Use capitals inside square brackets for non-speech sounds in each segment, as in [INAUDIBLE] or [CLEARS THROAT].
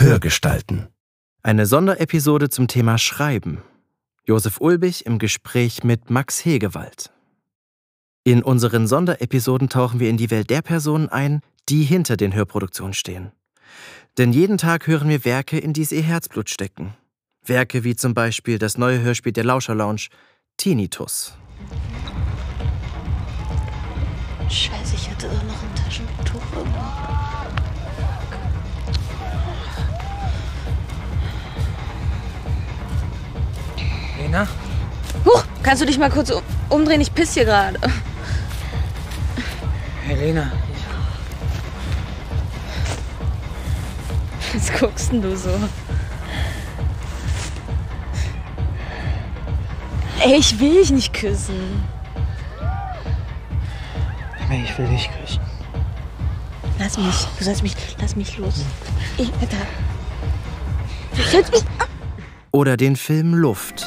Hörgestalten. Eine Sonderepisode zum Thema Schreiben. Josef Ulbich im Gespräch mit Max Hegewald. In unseren Sonderepisoden tauchen wir in die Welt der Personen ein, die hinter den Hörproduktionen stehen. Denn jeden Tag hören wir Werke, in die sie ihr Herzblut stecken. Werke wie zum Beispiel das neue Hörspiel der Lauscher Lounge, Tinnitus. Scheiße, ich hatte doch noch ein Taschentuch Lena? Huch, kannst du dich mal kurz um- umdrehen? Ich piss hier gerade. Helena, Was guckst denn du so? Ey, ich will dich nicht küssen. ich, ich will dich küssen. Lass mich. Du sollst mich. Lass mich los. Ich, Alter. Oder den Film Luft.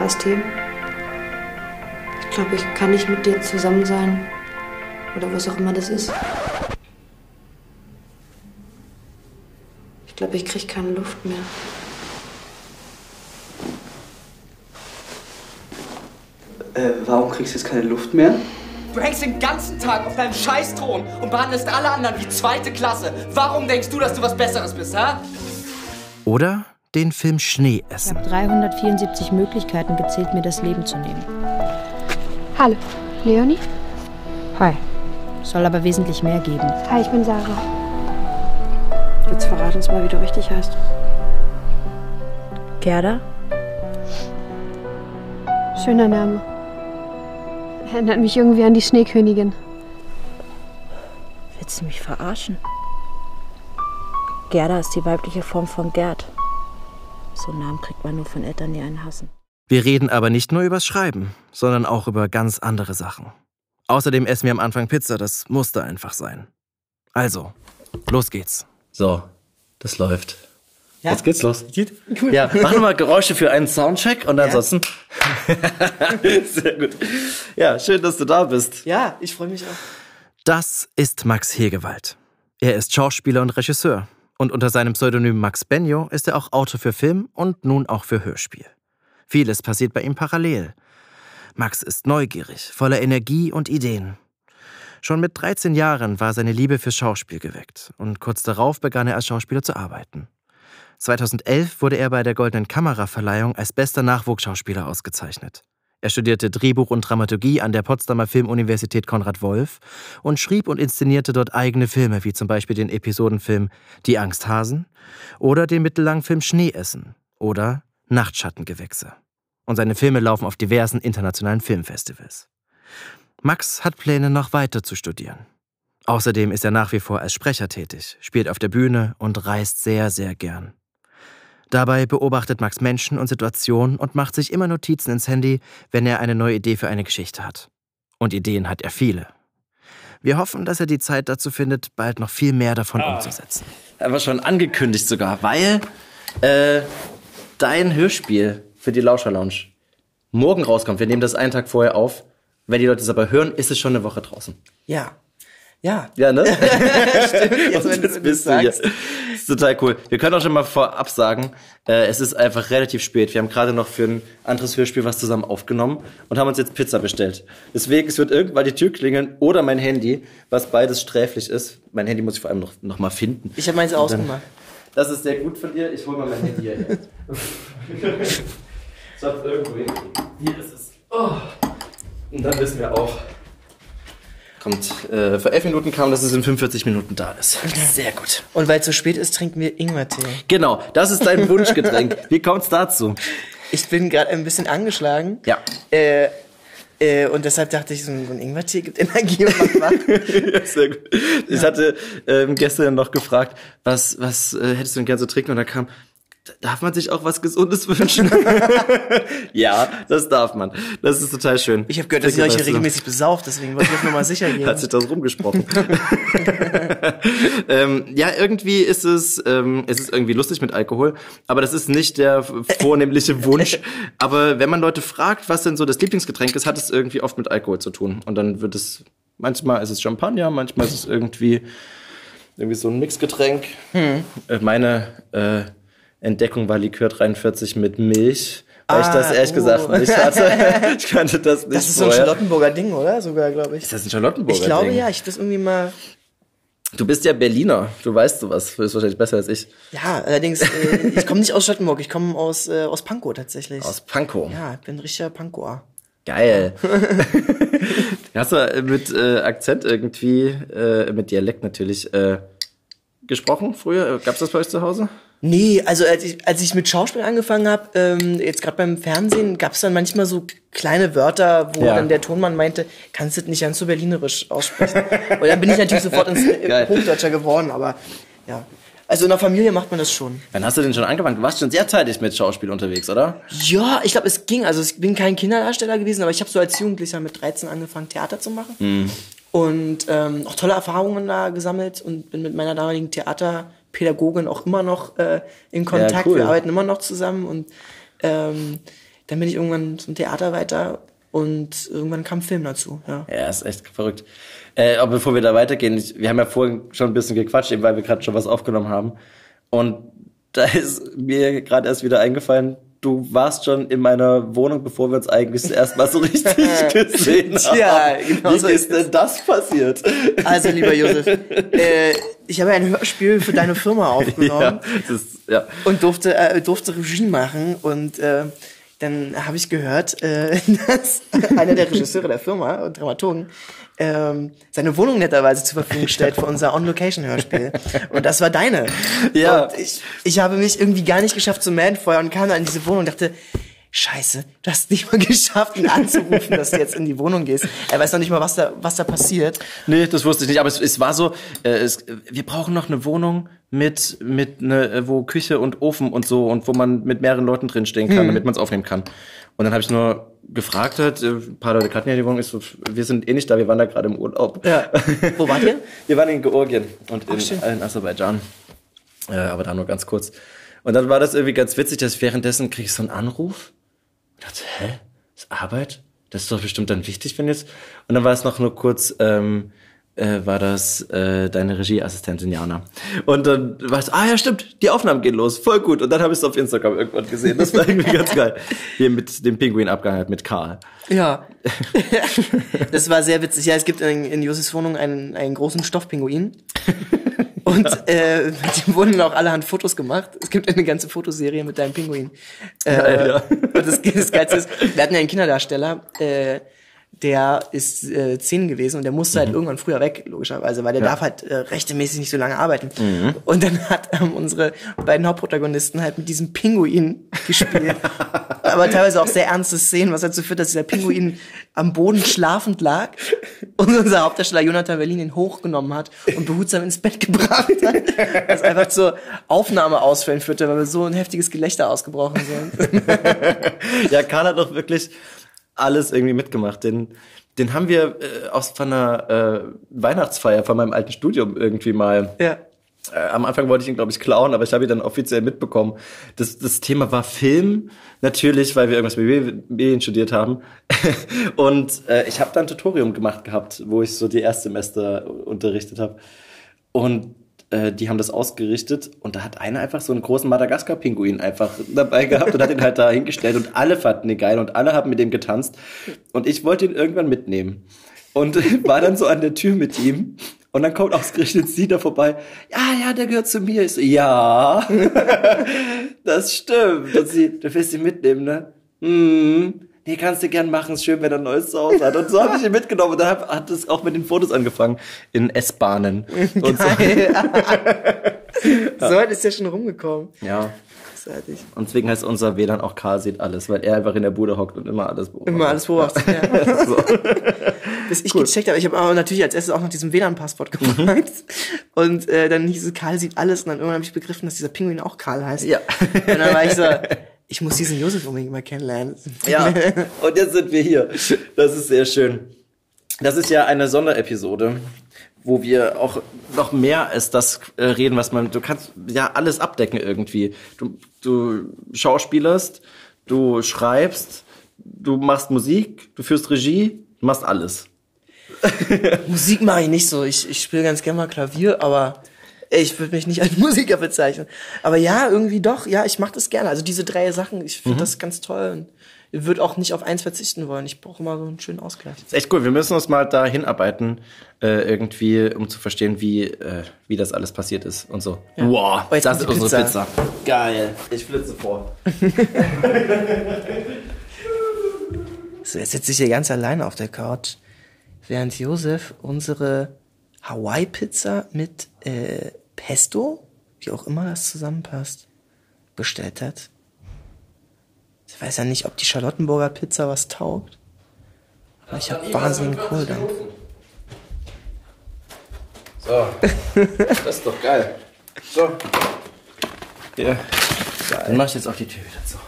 Basti, ich glaube, ich kann nicht mit dir zusammen sein. Oder was auch immer das ist. Ich glaube, ich kriege keine Luft mehr. Äh, warum kriegst du jetzt keine Luft mehr? Du hängst den ganzen Tag auf deinem Scheißthron und behandelst alle anderen wie zweite Klasse. Warum denkst du, dass du was Besseres bist, ha? Oder den Film Schnee Ich essen. habe 374 Möglichkeiten gezählt, mir das Leben zu nehmen. Hallo, Leonie? Hi. Soll aber wesentlich mehr geben. Hi, ich bin Sarah. Jetzt verrat uns mal, wie du richtig heißt. Gerda? Schöner Name. Erinnert mich irgendwie an die Schneekönigin. Willst du mich verarschen? Gerda ist die weibliche Form von Gerd. So einen Namen kriegt man nur von Eltern, die einen hassen. Wir reden aber nicht nur übers Schreiben, sondern auch über ganz andere Sachen. Außerdem essen wir am Anfang Pizza, das musste einfach sein. Also, los geht's. So, das läuft. Ja? Jetzt geht's los. Geht? Ja, [LAUGHS] mach nochmal Geräusche für einen Soundcheck und ansonsten. [LAUGHS] Sehr gut. Ja, schön, dass du da bist. Ja, ich freue mich auch. Das ist Max Hegewald. Er ist Schauspieler und Regisseur. Und unter seinem Pseudonym Max Benjo ist er auch Autor für Film und nun auch für Hörspiel. Vieles passiert bei ihm parallel. Max ist neugierig, voller Energie und Ideen. Schon mit 13 Jahren war seine Liebe fürs Schauspiel geweckt und kurz darauf begann er als Schauspieler zu arbeiten. 2011 wurde er bei der Goldenen Kameraverleihung als bester Nachwuchsschauspieler ausgezeichnet. Er studierte Drehbuch und Dramaturgie an der Potsdamer Filmuniversität Konrad Wolf und schrieb und inszenierte dort eigene Filme, wie zum Beispiel den Episodenfilm Die Angsthasen oder den Mittellangfilm Schneeessen oder Nachtschattengewächse. Und seine Filme laufen auf diversen internationalen Filmfestivals. Max hat Pläne, noch weiter zu studieren. Außerdem ist er nach wie vor als Sprecher tätig, spielt auf der Bühne und reist sehr, sehr gern. Dabei beobachtet Max Menschen und Situationen und macht sich immer Notizen ins Handy, wenn er eine neue Idee für eine Geschichte hat. Und Ideen hat er viele. Wir hoffen, dass er die Zeit dazu findet, bald noch viel mehr davon umzusetzen. Aber schon angekündigt sogar, weil äh, dein Hörspiel für die Lauscher Lounge morgen rauskommt. Wir nehmen das einen Tag vorher auf. Wenn die Leute es aber hören, ist es schon eine Woche draußen. Ja. Ja. Ja, ne? [LAUGHS] [LAUGHS] Stimmt, jetzt, wenn, jetzt wenn bist du du hier. Sagst. Das ist total cool. Wir können auch schon mal vorab sagen, äh, es ist einfach relativ spät. Wir haben gerade noch für ein anderes Hörspiel was zusammen aufgenommen und haben uns jetzt Pizza bestellt. Deswegen, es wird irgendwann die Tür klingeln oder mein Handy, was beides sträflich ist. Mein Handy muss ich vor allem noch, noch mal finden. Ich habe meins ausgemacht. Das ist sehr gut von dir. Ich hole mal mein Handy hierher. ich hab's irgendwo hin. Hier ist es. Oh. Und dann wissen wir auch. Kommt, äh, vor elf Minuten kam, dass es in 45 Minuten da ist. Sehr gut. Und weil es so spät ist, trinken wir Ingwertee. Genau, das ist dein Wunschgetränk. [LAUGHS] Wie kommt's dazu? Ich bin gerade ein bisschen angeschlagen. Ja. Äh, äh, und deshalb dachte ich, so ein, so ein Ingwertee gibt Energie und macht wach. [LAUGHS] Ja, sehr gut. Ich hatte ähm, gestern noch gefragt, was, was äh, hättest du denn gern so trinken? Und da kam, darf man sich auch was Gesundes [LAUGHS] wünschen? [LAUGHS] ja, das darf man. Das ist total schön. Ich habe gehört, dass ihr euch hier regelmäßig besauft, deswegen wollte ich jetzt nochmal sicher gehen. Hat sich das rumgesprochen. [LAUGHS] ähm, ja, irgendwie ist es, ähm, es ist irgendwie lustig mit Alkohol, aber das ist nicht der vornehmliche Wunsch. Aber wenn man Leute fragt, was denn so das Lieblingsgetränk ist, hat es irgendwie oft mit Alkohol zu tun. Und dann wird es, manchmal ist es Champagner, manchmal ist es irgendwie irgendwie so ein Mixgetränk. Äh, Meine äh, Entdeckung war Likör 43 mit Milch. Weil ich das ehrlich oh. gesagt nicht hatte. [LAUGHS] Ich kannte das nicht Das ist so ein vorher. Charlottenburger Ding, oder? Sogar, glaube ich. Ist das ein Charlottenburger Ich glaube Ding? ja, ich das irgendwie mal. Du bist ja Berliner. Du weißt sowas. Du bist wahrscheinlich besser als ich. Ja, allerdings, äh, ich komme nicht aus Charlottenburg, ich komme aus, äh, aus Pankow tatsächlich. Aus Pankow. ja, ich bin ein richtiger Pankower. Geil. [LAUGHS] Hast du mit äh, Akzent irgendwie, äh, mit Dialekt natürlich, äh, gesprochen früher? Gab's das bei euch zu Hause? Nee, also als ich, als ich mit Schauspiel angefangen habe, ähm, jetzt gerade beim Fernsehen, gab es dann manchmal so kleine Wörter, wo Ja. dann der Tonmann meinte, kannst du das nicht ganz so berlinerisch aussprechen. Und dann bin ich natürlich sofort ins äh, Geil. Hochdeutscher geworden, aber ja. Also in der Familie macht man das schon. Wann hast du denn schon angefangen? Du warst schon sehr zeitig mit Schauspiel unterwegs, oder? Ja, ich glaube, es ging. Also ich bin kein Kinderdarsteller gewesen, aber ich habe so als Jugendlicher mit 13 angefangen, Theater zu machen. Und ähm, auch tolle Erfahrungen da gesammelt und bin mit meiner damaligen Theaterpädagogin auch immer noch äh, in Kontakt. cool. Wir arbeiten immer noch zusammen und ähm, dann bin ich irgendwann zum Theater weiter und irgendwann kam Film dazu. Ja. Ja, ist echt verrückt. Äh, aber bevor wir da weitergehen, ich, wir haben ja vorhin schon ein bisschen gequatscht, eben weil wir gerade schon was aufgenommen haben. Und [LAUGHS] da ist mir gerade erst wieder eingefallen, du warst schon in meiner Wohnung, bevor wir uns eigentlich das erste Mal so richtig [LAUGHS] gesehen haben. Tja, genau Wie so ist denn das passiert? Also lieber Josef, äh, ich habe ein Hörspiel für deine Firma [LAUGHS] aufgenommen. ja, ist, ja. und durfte, äh, durfte Regie machen und äh, dann habe ich gehört, äh, [LAUGHS] dass einer der Regisseure der Firma und Dramaturgen ähm, seine Wohnung netterweise zur Verfügung stellt für unser On-Location-Hörspiel. Und das war deine. Ja. Und ich, ich habe mich irgendwie gar nicht geschafft zu melden vorher und kam dann in diese Wohnung und dachte, Scheiße, du hast nicht mal [LAUGHS] geschafft, ihn anzurufen, dass du jetzt in die Wohnung gehst. Er weiß noch nicht mal, was da, was da passiert. Nee, das wusste ich nicht, aber es, es war so, äh, es, wir brauchen noch eine Wohnung mit, mit ne, wo Küche und Ofen und so und wo man mit mehreren Leuten drinstehen kann, damit man es aufnehmen kann. Und dann habe ich nur gefragt, halt, äh, ein paar Leute kannten ja die Wohnung, ich so, wir sind eh nicht da, wir waren da gerade im Urlaub. Ja. Wo wart ihr? [LAUGHS] Wir waren in Georgien und in, schön. in Aserbaidschan. Äh, aber da nur ganz kurz. Und dann war das irgendwie ganz witzig, dass währenddessen krieg ich so einen Anruf. Ich dachte, hä? Das ist Arbeit? Das ist doch bestimmt dann wichtig, wenn jetzt. Und dann war es noch nur kurz, ähm, äh, war das äh, deine Regieassistentin Jana. Und dann war es, ah ja, stimmt, die Aufnahmen gehen los, voll gut. Und dann habe ich es auf Instagram irgendwann gesehen. Das war irgendwie ganz geil. Hier mit dem Pinguin abgehangen, mit Karl. Ja. [LAUGHS] das war sehr witzig. Ja, es gibt in, in Josis Wohnung einen, einen großen Stoffpinguin. Und äh, mit dem wurden auch allerhand Fotos gemacht. Es gibt eine ganze Fotoserie mit deinem Pinguin. Äh, Geil, ja. Und das, das Geilste ist, wir hatten ja einen Kinderdarsteller, äh, der ist äh, zehn gewesen und der musste Mhm. halt irgendwann früher weg, logischerweise, weil der darf halt äh, rechtmäßig nicht so lange arbeiten. Mhm. Und dann hat ähm, unsere beiden Hauptprotagonisten halt mit diesem Pinguin gespielt. [LAUGHS] Aber teilweise auch sehr ernste Szenen, was dazu führt, dass dieser Pinguin am Boden schlafend lag und unser Hauptdarsteller Jonathan Berlin ihn hochgenommen hat und behutsam ins Bett gebracht hat. Was einfach zur Aufnahmeausfällen führte, weil wir so ein heftiges Gelächter ausgebrochen sind. [LAUGHS] Ja, Karl hat doch wirklich alles irgendwie mitgemacht. Den, den haben wir äh, aus von einer äh, Weihnachtsfeier von meinem alten Studium irgendwie mal. Ja. Äh, am Anfang wollte ich ihn, glaube ich, klauen, aber ich habe ihn dann offiziell mitbekommen. Das, das Thema war Film, natürlich, weil wir irgendwas mit Medien studiert haben. [LAUGHS] Und äh, ich habe dann ein Tutorium gemacht gehabt, wo ich so die Erstsemester unterrichtet habe. Und äh, die haben das ausgerichtet und da hat einer einfach so einen großen Madagaskar-Pinguin einfach dabei gehabt und hat ihn halt da hingestellt und alle fanden ihn geil und alle haben mit dem getanzt und ich wollte ihn irgendwann mitnehmen und [LAUGHS] war dann so an der Tür mit ihm und dann kommt ausgerechnet sie da vorbei. Ja, ja, der gehört zu mir. Ich so, ja, [LAUGHS] das stimmt. Und sie, du willst ihn mitnehmen, ne? Hm. Nee, kannst du gern machen. Ist schön, wenn er ein neues Zuhause hat. Und so habe ich ihn mitgenommen. Und dann hab, hat es auch mit den Fotos angefangen. In S-Bahnen. [LAUGHS] Und so. [LAUGHS] so weit ist ja schon rumgekommen. Ja. Großartig. Und deswegen heißt unser WLAN auch Karl sieht alles, weil er einfach in der Bude hockt und immer alles beobachtet. Immer alles beobachtet. Ja. [LAUGHS] So. Bis ich gecheckt habe. Ich habe aber natürlich als erstes auch nach diesem WLAN-Passwort gefragt. Und äh, dann hieß es, Karl sieht alles. Und dann irgendwann habe ich begriffen, dass dieser Pinguin auch Karl heißt. Ja. Und dann war ich so, ich muss diesen Josef unbedingt mal kennenlernen. Ja, [LAUGHS] und jetzt sind wir hier. Das ist sehr schön. Das ist ja eine Sonderepisode, wo wir auch noch mehr als das äh, reden, was man, du kannst ja alles abdecken irgendwie. Du, du schauspielerst, du schreibst, du machst Musik, du führst Regie, du machst alles. [LAUGHS] Musik mache ich nicht so. Ich, ich spiele ganz gerne mal Klavier, aber Ich würde mich nicht als [LAUGHS] Musiker bezeichnen. Aber ja, irgendwie doch. Ja, ich mache das gerne. Also diese drei Sachen, ich finde das ganz toll. Und ich würde auch nicht auf eins verzichten wollen. Ich brauche immer so einen schönen Ausgleich. ist echt cool. Wir müssen uns mal da hinarbeiten, äh, irgendwie, um zu verstehen, wie, äh, wie das alles passiert ist und so. Wow, Oh, jetzt das ist die unsere Pizza. Pizza. Geil. Ich flitze vor. [LAUGHS] So, jetzt sitze ich hier ganz alleine auf der Couch, während Josef unsere Hawaii-Pizza mit äh, Pesto, wie auch immer das zusammenpasst, bestellt hat. Ich weiß ja nicht, ob die Charlottenburger Pizza was taugt. Aber ich habe wahnsinnigen Kohldampf. So. Das ist doch geil. So. Hier. Dann mach ich jetzt auch die Tür wieder zu.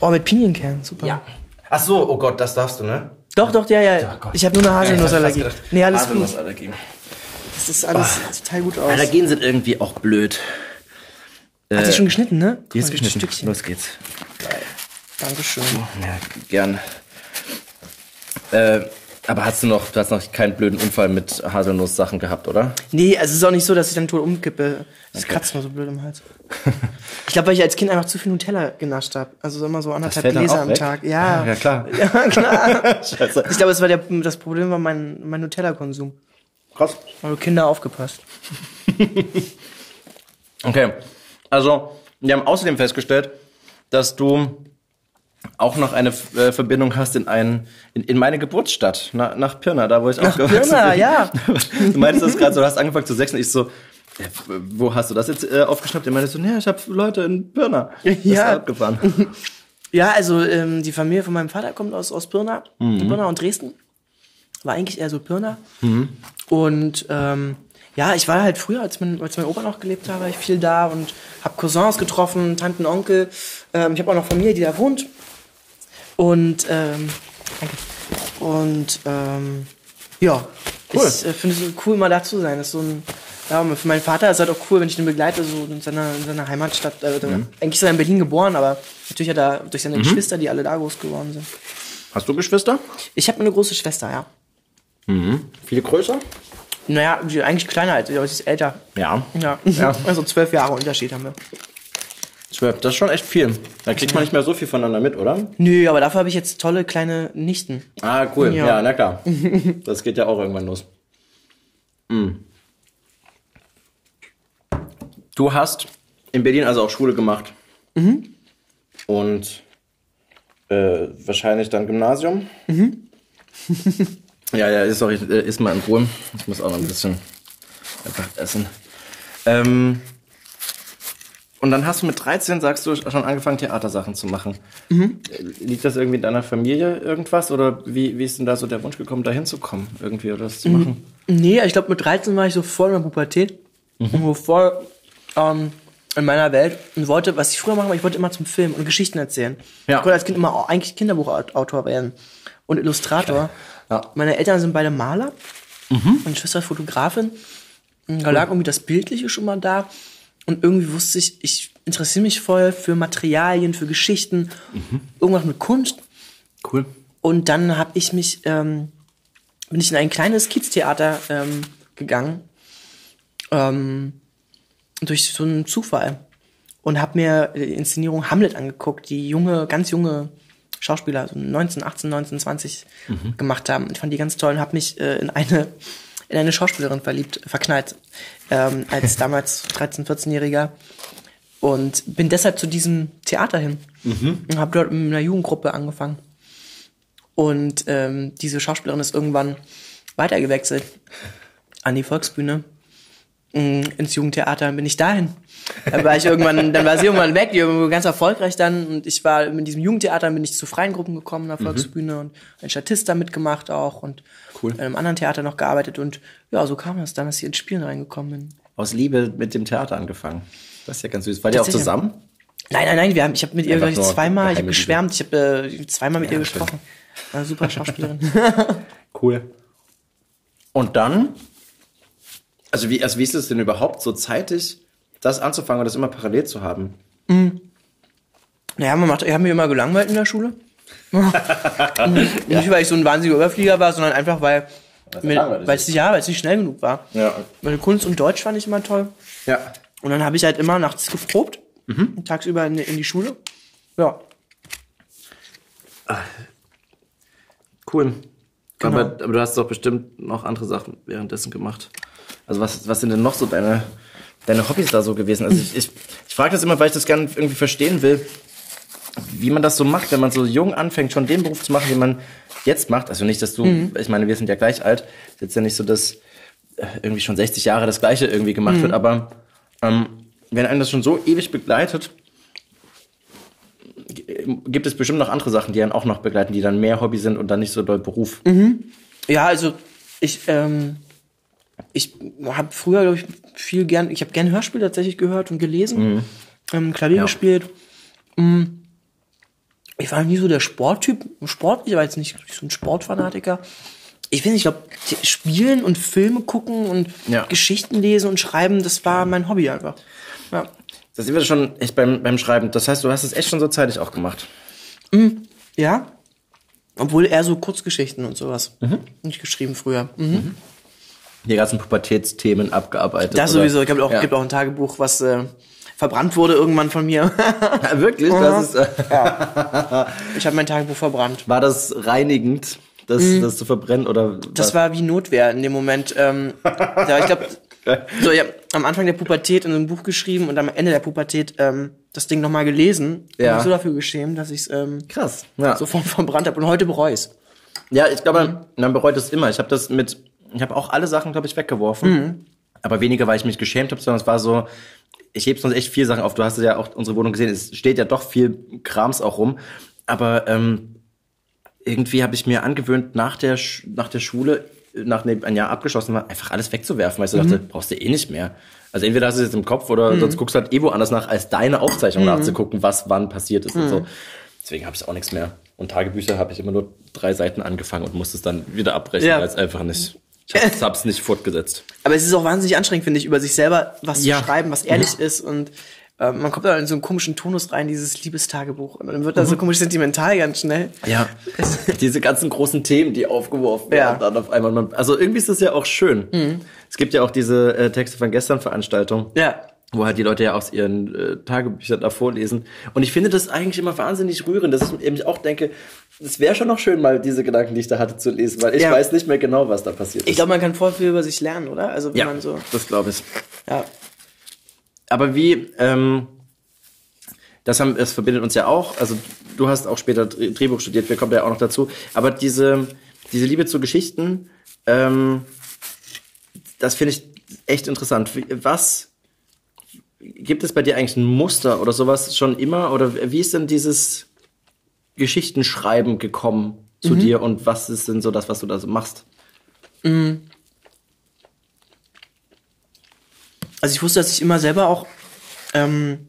Oh, mit Pinienkern, super. Ja. Ach so, oh Gott, das darfst du, ne? Doch, doch, ja, ja. Gott. ich habe nur eine Haselnussallergie. Ja, Nee, alles gut. Das ist alles total gut aus. Allergien sind irgendwie auch blöd. Hat sie schon geschnitten, ne? Guck Die ist geschnitten. Stückchen. Los geht's. Dankeschön. Ja, gern. Äh, aber hast du noch, du hast noch keinen blöden Unfall mit Haselnuss-Sachen gehabt, oder? Nee, also es ist auch nicht so, dass ich dann tot umkippe. Das kratzt nur so blöd im Hals. [LAUGHS] Ich glaube, weil ich als Kind einfach zu viel Nutella genascht habe. Also immer so anderthalb Gläser am weg? Tag. Ja, Ah, ja, klar. [LAUGHS] Ja, klar. [LAUGHS] Scheiße. Ich glaube, es war der, das Problem war mein, mein Nutella-Konsum. Krass. Also Kinder aufgepasst. [LAUGHS] Okay. Also, wir haben außerdem festgestellt, dass du auch noch eine äh, Verbindung hast in, ein, in, in meine Geburtsstadt, na, nach Pirna, da wo ich aufgewachsen Pirna, bin. ja. [LAUGHS] Du meintest das gerade so, du hast angefangen zu sechsen. Ich so, äh, wo hast du das jetzt äh, aufgeschnappt? Er meinte so, ja, ich habe Leute in Pirna. [LAUGHS] Das ist Ja. abgefahren. Ja, also ähm, die Familie von meinem Vater kommt aus, aus Pirna. Mhm. Pirna und Dresden. War eigentlich eher so Pirna. Und ähm, ja, ich war halt früher, als mein, als mein Opa noch gelebt hat, war ich viel da und habe Cousins getroffen, Tanten, Onkel. Ähm, ich habe auch noch Familie, die da wohnt. Und ähm, danke. Und ähm, ja, Cool. ich äh, finde es cool, mal da zu sein. Das ist so ein, ja, für meinen Vater ist es halt auch cool, wenn ich ihn begleite, so in seiner, in seiner Heimatstadt. Äh, Eigentlich ist er in Berlin geboren, aber natürlich hat er durch seine Geschwister, die alle da groß geworden sind. Hast du Geschwister? Ich habe eine große Schwester, ja. Viel größer? Naja, eigentlich kleiner als ich, aber sie ist älter. Ja. Ja, Ja. [LAUGHS] also zwölf Jahre Unterschied haben wir. Zwölf, das ist schon echt viel. Da kriegt man nicht mehr so viel voneinander mit, oder? Nö, aber dafür habe ich jetzt tolle kleine Nichten. Ah, cool. Ja, Ja. na klar. [LAUGHS] Das geht ja auch irgendwann los. Mm. Du hast in Berlin also auch Schule gemacht. Und äh, wahrscheinlich dann Gymnasium. [LAUGHS] ja, ja, sorry, äh, iss mal in Ruhe. Ich muss auch noch ein bisschen einfach essen. Ähm, und dann hast du mit 13, sagst du, schon angefangen, Theatersachen zu machen. Äh, Liegt das irgendwie in deiner Familie irgendwas? Oder wie, wie ist denn da so der Wunsch gekommen, da hinzukommen, irgendwie oder das zu machen? Nee, ich glaube, mit 13 war ich so voll in der Pubertät. Und so voll ähm, in meiner Welt. Und wollte, was ich früher machen ich wollte immer zum Film und Geschichten erzählen. Ja. Ich wollte als Kind immer eigentlich Kinderbuchautor werden. Und Illustrator. Ja. Meine Eltern sind beide Maler. Meine Schwester ist Fotografin. Und Da lag irgendwie das Bildliche schon mal da. Und irgendwie wusste ich, ich interessiere mich voll für Materialien, für Geschichten, irgendwas mit Kunst. Cool. Und dann habe ich mich, ähm, bin ich in ein kleines Kieztheater ähm, gegangen, ähm, durch so einen Zufall und habe mir die Inszenierung Hamlet angeguckt, die junge, ganz junge Schauspieler, so 19, 18, 19, 20 gemacht haben. Ich fand die ganz toll und habe mich äh, in eine in eine Schauspielerin verliebt, verknallt, ähm, als [LAUGHS] damals 13, 14-Jähriger und bin deshalb zu diesem Theater hin und habe dort mit einer Jugendgruppe angefangen. Und ähm, diese Schauspielerin ist irgendwann weitergewechselt an die Volksbühne ins Jugendtheater. Dann bin ich dahin. Dann war ich irgendwann, dann war sie irgendwann weg, die war ganz erfolgreich dann. Und ich war mit diesem Jugendtheater, bin ich zu freien Gruppen gekommen in der Volksbühne und ein Statist da mitgemacht auch und Cool. in einem anderen Theater noch gearbeitet. Und ja, so kam es dann, dass ich ins Spielen reingekommen bin. Aus Liebe mit dem Theater angefangen. Das ist ja ganz süß. War die auch zusammen? Nein, nein, nein, wir haben, ich habe mit ihr Einfach glaub ich, zweimal, ich habe Liebe. geschwärmt, ich habe äh, zweimal mit Ja, ihr gesprochen. War eine super Schauspielerin. [LAUGHS] Cool. Und dann, also wie, also wie ist es denn überhaupt so zeitig, das anzufangen und das immer parallel zu haben? Naja, man macht, ich habe mich immer gelangweilt in der Schule. [LAUGHS] [LAUGHS] Nicht, weil ich so ein wahnsinniger Überflieger war, sondern einfach, weil Weil es ja, weil es nicht schnell genug war. Ja. Meine Kunst und Deutsch fand ich immer toll. Ja. Und dann habe ich halt immer nachts geprobt, tagsüber in, in die Schule. Ja. Cool. Genau. Aber, aber du hast doch bestimmt noch andere Sachen währenddessen gemacht. Also was, was sind denn noch so deine, deine Hobbys da so gewesen? Also ich, ich, ich frage das immer, weil ich das gerne irgendwie verstehen will, wie man das so macht, wenn man so jung anfängt, schon den Beruf zu machen, den man jetzt macht. Also nicht, dass du, ich meine, wir sind ja gleich alt. Ist jetzt ja nicht so, dass äh, irgendwie schon 60 Jahre das Gleiche irgendwie gemacht wird, aber ähm, wenn einen das schon so ewig begleitet, gibt es bestimmt noch andere Sachen, die einen auch noch begleiten, die dann mehr Hobby sind und dann nicht so doll Beruf. Ja, also ich, ähm, ich habe früher, glaube ich, viel gern, ich habe gern Hörspiele tatsächlich gehört und gelesen, ähm, Klavier Ja. gespielt. Mm. Ich war nie so der Sporttyp, sportlich, aber jetzt nicht so ein Sportfanatiker. Ich finde, ich glaube, Spielen und Filme gucken und Ja. Geschichten lesen und schreiben, das war mein Hobby einfach. Ja. Das sind wir schon echt beim, beim Schreiben. Das heißt, du hast es echt schon so zeitig auch gemacht. Ja. Obwohl eher so Kurzgeschichten und sowas. Nicht geschrieben früher. Mhm. Die ganzen Pubertätsthemen abgearbeitet. Das oder? sowieso. Ich habe auch, Ja. gibt auch ein Tagebuch, was äh, verbrannt wurde irgendwann von mir. [LAUGHS] Ja, wirklich? Das ist, äh, [LAUGHS] ich habe mein Tagebuch verbrannt. war das reinigend, das, das zu verbrennen? Oder Mhm. Das war wie Notwehr in dem Moment. Ähm, ja, ich glaube, [LAUGHS] so, ich hab am Anfang der Pubertät in einem Buch geschrieben und am Ende der Pubertät ähm, das Ding nochmal gelesen. Ja. Und mich so dafür geschämt, dass ich es ähm, krass. Ja. sofort verbrannt habe. Und heute bereue ich's. Ja, ich glaube, man bereut es immer. Ich habe das mit, ich habe auch alle Sachen, glaube ich, weggeworfen. Aber weniger, weil ich mich geschämt habe, sondern es war so, ich heb sonst echt viel Sachen auf. Du hast ja auch unsere Wohnung gesehen. Es steht ja doch viel Krams auch rum. Aber ähm, irgendwie habe ich mir angewöhnt, nach der, Sch- nach der Schule, nach ne- ein Jahr abgeschlossen war, einfach alles wegzuwerfen, weil ich so dachte, brauchst du eh nicht mehr. Also entweder hast du es jetzt im Kopf oder sonst guckst du halt eh woanders nach, als deine Aufzeichnung nachzugucken, was wann passiert ist und so. Deswegen habe ich auch nichts mehr. Und Tagebücher habe ich immer nur drei Seiten angefangen und musste es dann wieder abbrechen, Ja. weil es einfach nicht. Ich hab's, hab's nicht fortgesetzt. Aber es ist auch wahnsinnig anstrengend, finde ich, über sich selber was Ja. zu schreiben, was ehrlich ist. Und äh, man kommt da in so einen komischen Tonus rein, dieses Liebestagebuch. Und dann wird da so komisch sentimental ganz schnell. Ja. Diese ganzen großen Themen, die aufgeworfen werden, Ja. Mhm. dann auf einmal. Man, also irgendwie ist das ja auch schön. Es gibt ja auch diese äh, Texte von gestern Veranstaltung. Ja. wo halt die Leute ja aus ihren äh, Tagebüchern da vorlesen. Und ich finde das eigentlich immer wahnsinnig rührend, dass ich eben auch denke, es wäre schon noch schön, mal diese Gedanken, die ich da hatte, zu lesen, weil ich Ja. weiß nicht mehr genau, was da passiert ist. Ich glaube, man kann voll viel über sich lernen, oder? Also wenn ja, man so. das glaube ich. Ja. Aber wie, ähm, das, haben, das verbindet uns ja auch. Also du hast auch später Dre- Drehbuch studiert, wir kommen ja auch noch dazu. Aber diese, diese Liebe zu Geschichten, ähm, das finde ich echt interessant. Was gibt es bei dir eigentlich ein Muster oder sowas schon immer? Oder wie ist denn dieses Geschichtenschreiben gekommen zu dir und was ist denn so das, was du da so machst? Also ich wusste, dass ich immer selber auch, ähm,